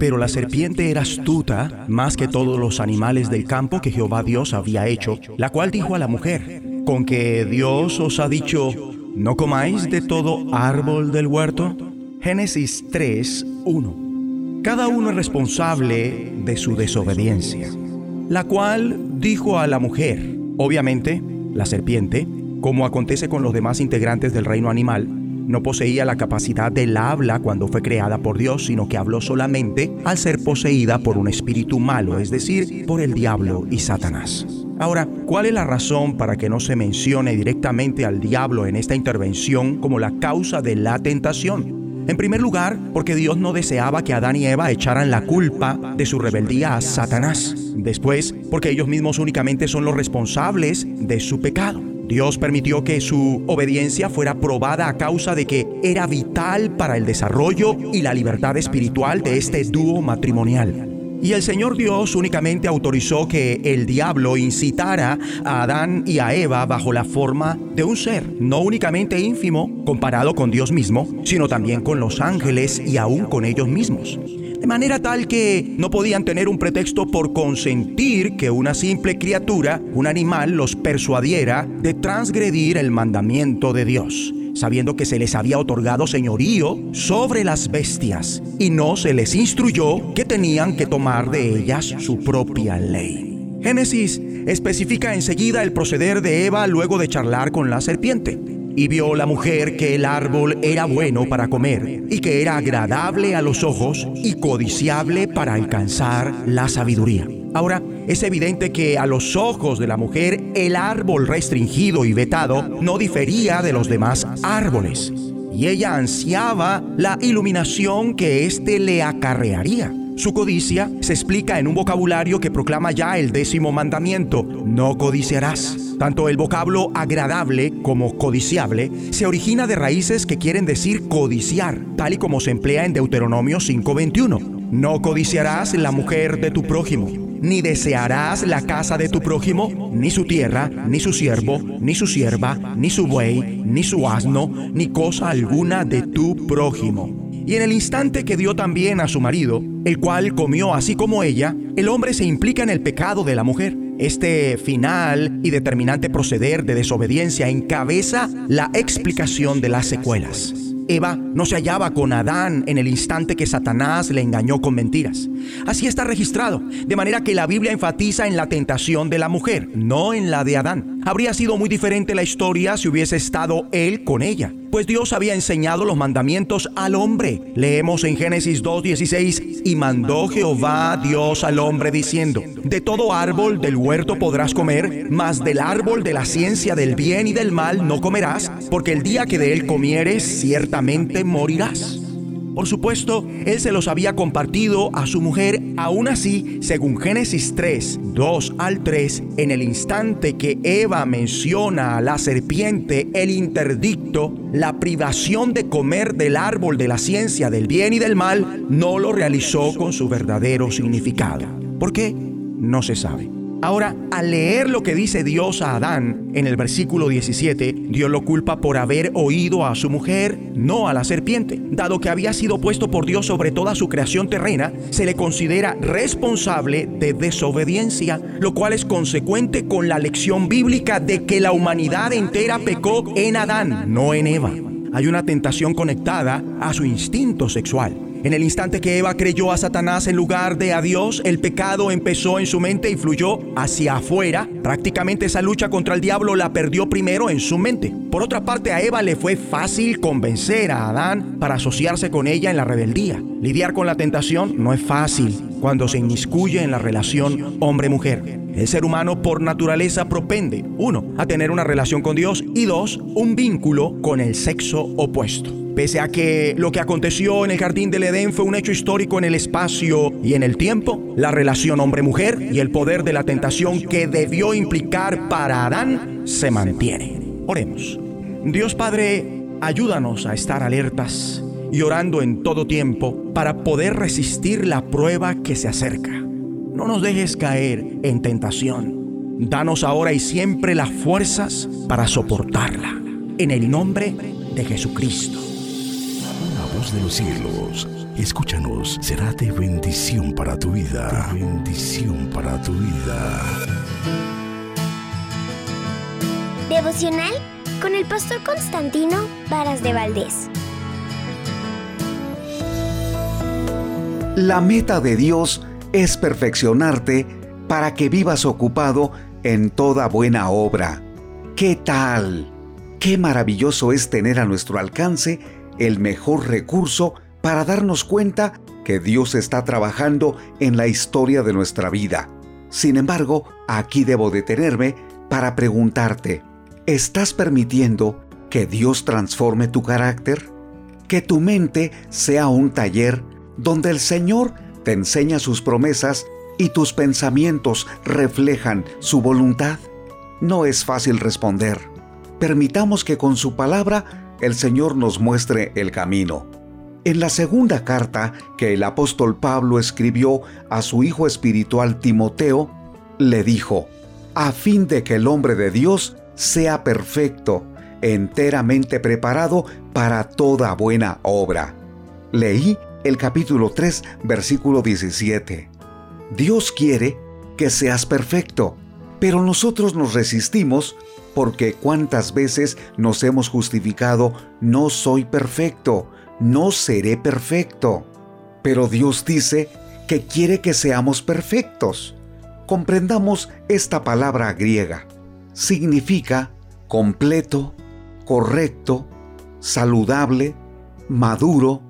Pero la serpiente era astuta más que todos los animales del campo que Jehová Dios había hecho, la cual dijo a la mujer, con que Dios os ha dicho, ¿no comáis de todo árbol del huerto? Génesis 3, 1. Cada uno es responsable de su desobediencia, la cual dijo a la mujer, obviamente, la serpiente, como acontece con los demás integrantes del reino animal, no poseía la capacidad del habla cuando fue creada por Dios, sino que habló solamente al ser poseída por un espíritu malo, es decir, por el diablo y Satanás. Ahora, ¿cuál es la razón para que no se mencione directamente al diablo en esta intervención como la causa de la tentación? En primer lugar, porque Dios no deseaba que Adán y Eva echaran la culpa de su rebeldía a Satanás. Después, porque ellos mismos únicamente son los responsables de su pecado. Dios permitió que su obediencia fuera probada a causa de que era vital para el desarrollo y la libertad espiritual de este dúo matrimonial. Y el Señor Dios únicamente autorizó que el diablo incitara a Adán y a Eva bajo la forma de un ser, no únicamente ínfimo comparado con Dios mismo, sino también con los ángeles y aún con ellos mismos. De manera tal que no podían tener un pretexto por consentir que una simple criatura, un animal, los persuadiera de transgredir el mandamiento de Dios sabiendo que se les había otorgado señorío sobre las bestias, y no se les instruyó que tenían que tomar de ellas su propia ley. Génesis especifica enseguida el proceder de Eva luego de charlar con la serpiente. Y vio la mujer que el árbol era bueno para comer, y que era agradable a los ojos y codiciable para alcanzar la sabiduría. Ahora, es evidente que a los ojos de la mujer el árbol restringido y vetado no difería de los demás árboles, y ella ansiaba la iluminación que éste le acarrearía. Su codicia se explica en un vocabulario que proclama ya el décimo mandamiento, no codiciarás. Tanto el vocablo agradable como codiciable se origina de raíces que quieren decir codiciar, tal y como se emplea en Deuteronomio 5:21. No codiciarás la mujer de tu prójimo, ni desearás la casa de tu prójimo, ni su tierra, ni su siervo, ni su sierva, ni su buey, ni su asno, ni cosa alguna de tu prójimo. Y en el instante que dio también a su marido, el cual comió así como ella, el hombre se implica en el pecado de la mujer. Este final y determinante proceder de desobediencia encabeza la explicación de las secuelas. Eva no se hallaba con Adán en el instante que Satanás le engañó con mentiras. Así está registrado, de manera que la Biblia enfatiza en la tentación de la mujer, no en la de Adán. Habría sido muy diferente la historia si hubiese estado él con ella, pues Dios había enseñado los mandamientos al hombre. Leemos en Génesis 2.16, y mandó Jehová Dios al hombre diciendo, de todo árbol del huerto podrás comer, mas del árbol de la ciencia del bien y del mal no comerás, porque el día que de él comieres ciertamente morirás. Por supuesto, él se los había compartido a su mujer, aún así, según Génesis 3, 2 al 3, en el instante que Eva menciona a la serpiente el interdicto, la privación de comer del árbol de la ciencia del bien y del mal, no lo realizó con su verdadero significado. ¿Por qué? No se sabe. Ahora, al leer lo que dice Dios a Adán en el versículo 17, Dios lo culpa por haber oído a su mujer, no a la serpiente. Dado que había sido puesto por Dios sobre toda su creación terrena, se le considera responsable de desobediencia, lo cual es consecuente con la lección bíblica de que la humanidad entera pecó en Adán, no en Eva. Hay una tentación conectada a su instinto sexual. En el instante que Eva creyó a Satanás en lugar de a Dios, el pecado empezó en su mente y fluyó hacia afuera. Prácticamente esa lucha contra el diablo la perdió primero en su mente. Por otra parte, a Eva le fue fácil convencer a Adán para asociarse con ella en la rebeldía. Lidiar con la tentación no es fácil cuando se inmiscuye en la relación hombre-mujer. El ser humano por naturaleza propende, uno, a tener una relación con Dios y dos, un vínculo con el sexo opuesto. Pese a que lo que aconteció en el jardín del Edén fue un hecho histórico en el espacio y en el tiempo, la relación hombre-mujer y el poder de la tentación que debió implicar para Adán se mantiene. Oremos. Dios Padre, ayúdanos a estar alertas y orando en todo tiempo para poder resistir la prueba que se acerca. No nos dejes caer en tentación. Danos ahora y siempre las fuerzas para soportarla. En el nombre de Jesucristo de los cielos, escúchanos, será de bendición para tu vida. De bendición para tu vida. Devocional con el pastor Constantino Varas de Valdés. La meta de Dios es perfeccionarte para que vivas ocupado en toda buena obra. ¿Qué tal? Qué maravilloso es tener a nuestro alcance el mejor recurso para darnos cuenta que Dios está trabajando en la historia de nuestra vida. Sin embargo, aquí debo detenerme para preguntarte, ¿estás permitiendo que Dios transforme tu carácter? Que tu mente sea un taller donde el Señor te enseña sus promesas y tus pensamientos reflejan su voluntad? No es fácil responder. Permitamos que con su palabra el Señor nos muestre el camino. En la segunda carta que el apóstol Pablo escribió a su hijo espiritual Timoteo, le dijo, a fin de que el hombre de Dios sea perfecto, enteramente preparado para toda buena obra. Leí el capítulo 3, versículo 17. Dios quiere que seas perfecto, pero nosotros nos resistimos porque cuántas veces nos hemos justificado, no soy perfecto, no seré perfecto. Pero Dios dice que quiere que seamos perfectos. Comprendamos esta palabra griega. Significa completo, correcto, saludable, maduro,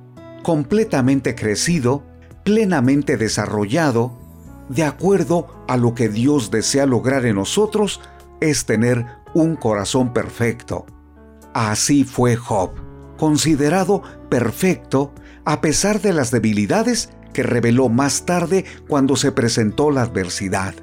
completamente crecido, plenamente desarrollado, de acuerdo a lo que Dios desea lograr en nosotros, es tener un corazón perfecto. Así fue Job, considerado perfecto a pesar de las debilidades que reveló más tarde cuando se presentó la adversidad.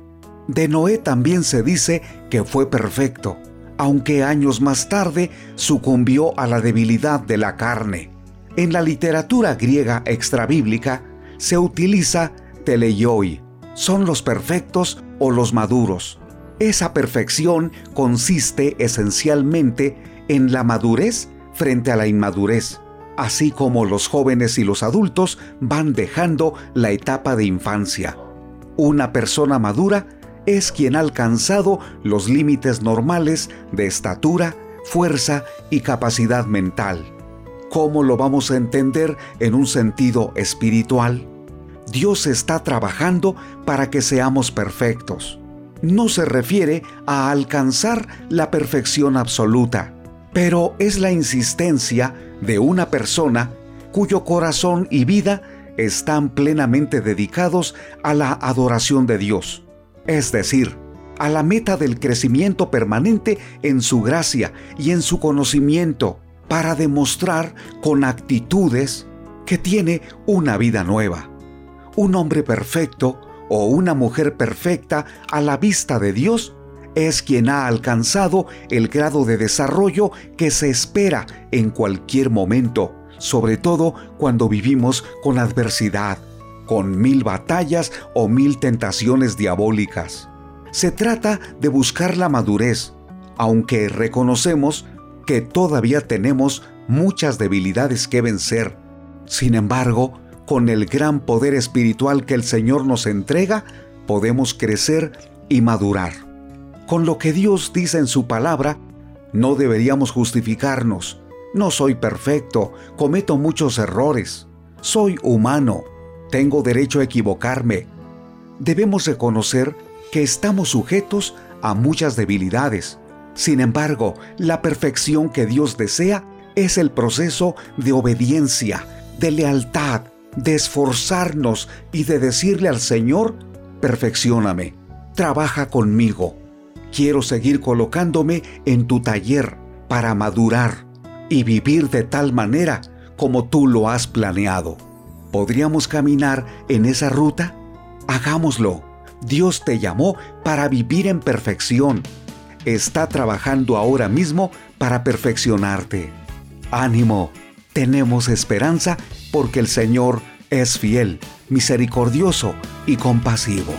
De Noé también se dice que fue perfecto, aunque años más tarde sucumbió a la debilidad de la carne. En la literatura griega extrabíblica se utiliza teleioi, son los perfectos o los maduros. Esa perfección consiste esencialmente en la madurez frente a la inmadurez, así como los jóvenes y los adultos van dejando la etapa de infancia. Una persona madura es quien ha alcanzado los límites normales de estatura, fuerza y capacidad mental. ¿Cómo lo vamos a entender en un sentido espiritual? Dios está trabajando para que seamos perfectos no se refiere a alcanzar la perfección absoluta, pero es la insistencia de una persona cuyo corazón y vida están plenamente dedicados a la adoración de Dios, es decir, a la meta del crecimiento permanente en su gracia y en su conocimiento, para demostrar con actitudes que tiene una vida nueva. Un hombre perfecto o una mujer perfecta a la vista de Dios es quien ha alcanzado el grado de desarrollo que se espera en cualquier momento, sobre todo cuando vivimos con adversidad, con mil batallas o mil tentaciones diabólicas. Se trata de buscar la madurez, aunque reconocemos que todavía tenemos muchas debilidades que vencer. Sin embargo, con el gran poder espiritual que el Señor nos entrega, podemos crecer y madurar. Con lo que Dios dice en su palabra, no deberíamos justificarnos. No soy perfecto, cometo muchos errores. Soy humano, tengo derecho a equivocarme. Debemos reconocer que estamos sujetos a muchas debilidades. Sin embargo, la perfección que Dios desea es el proceso de obediencia, de lealtad, de esforzarnos y de decirle al Señor, perfeccioname, trabaja conmigo. Quiero seguir colocándome en tu taller para madurar y vivir de tal manera como tú lo has planeado. ¿Podríamos caminar en esa ruta? Hagámoslo. Dios te llamó para vivir en perfección. Está trabajando ahora mismo para perfeccionarte. Ánimo, tenemos esperanza porque el Señor es fiel, misericordioso y compasivo.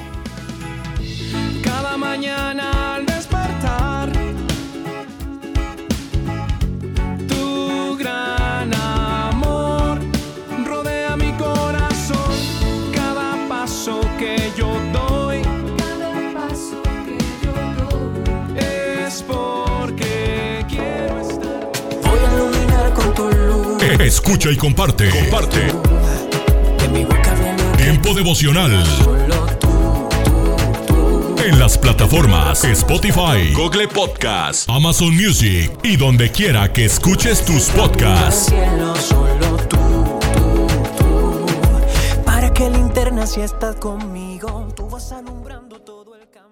Escucha y comparte. Comparte. Tiempo devocional. En las plataformas Spotify, Google Podcast, Amazon Music y donde quiera que escuches tus podcasts. Para que linterna si estás conmigo, tú vas a.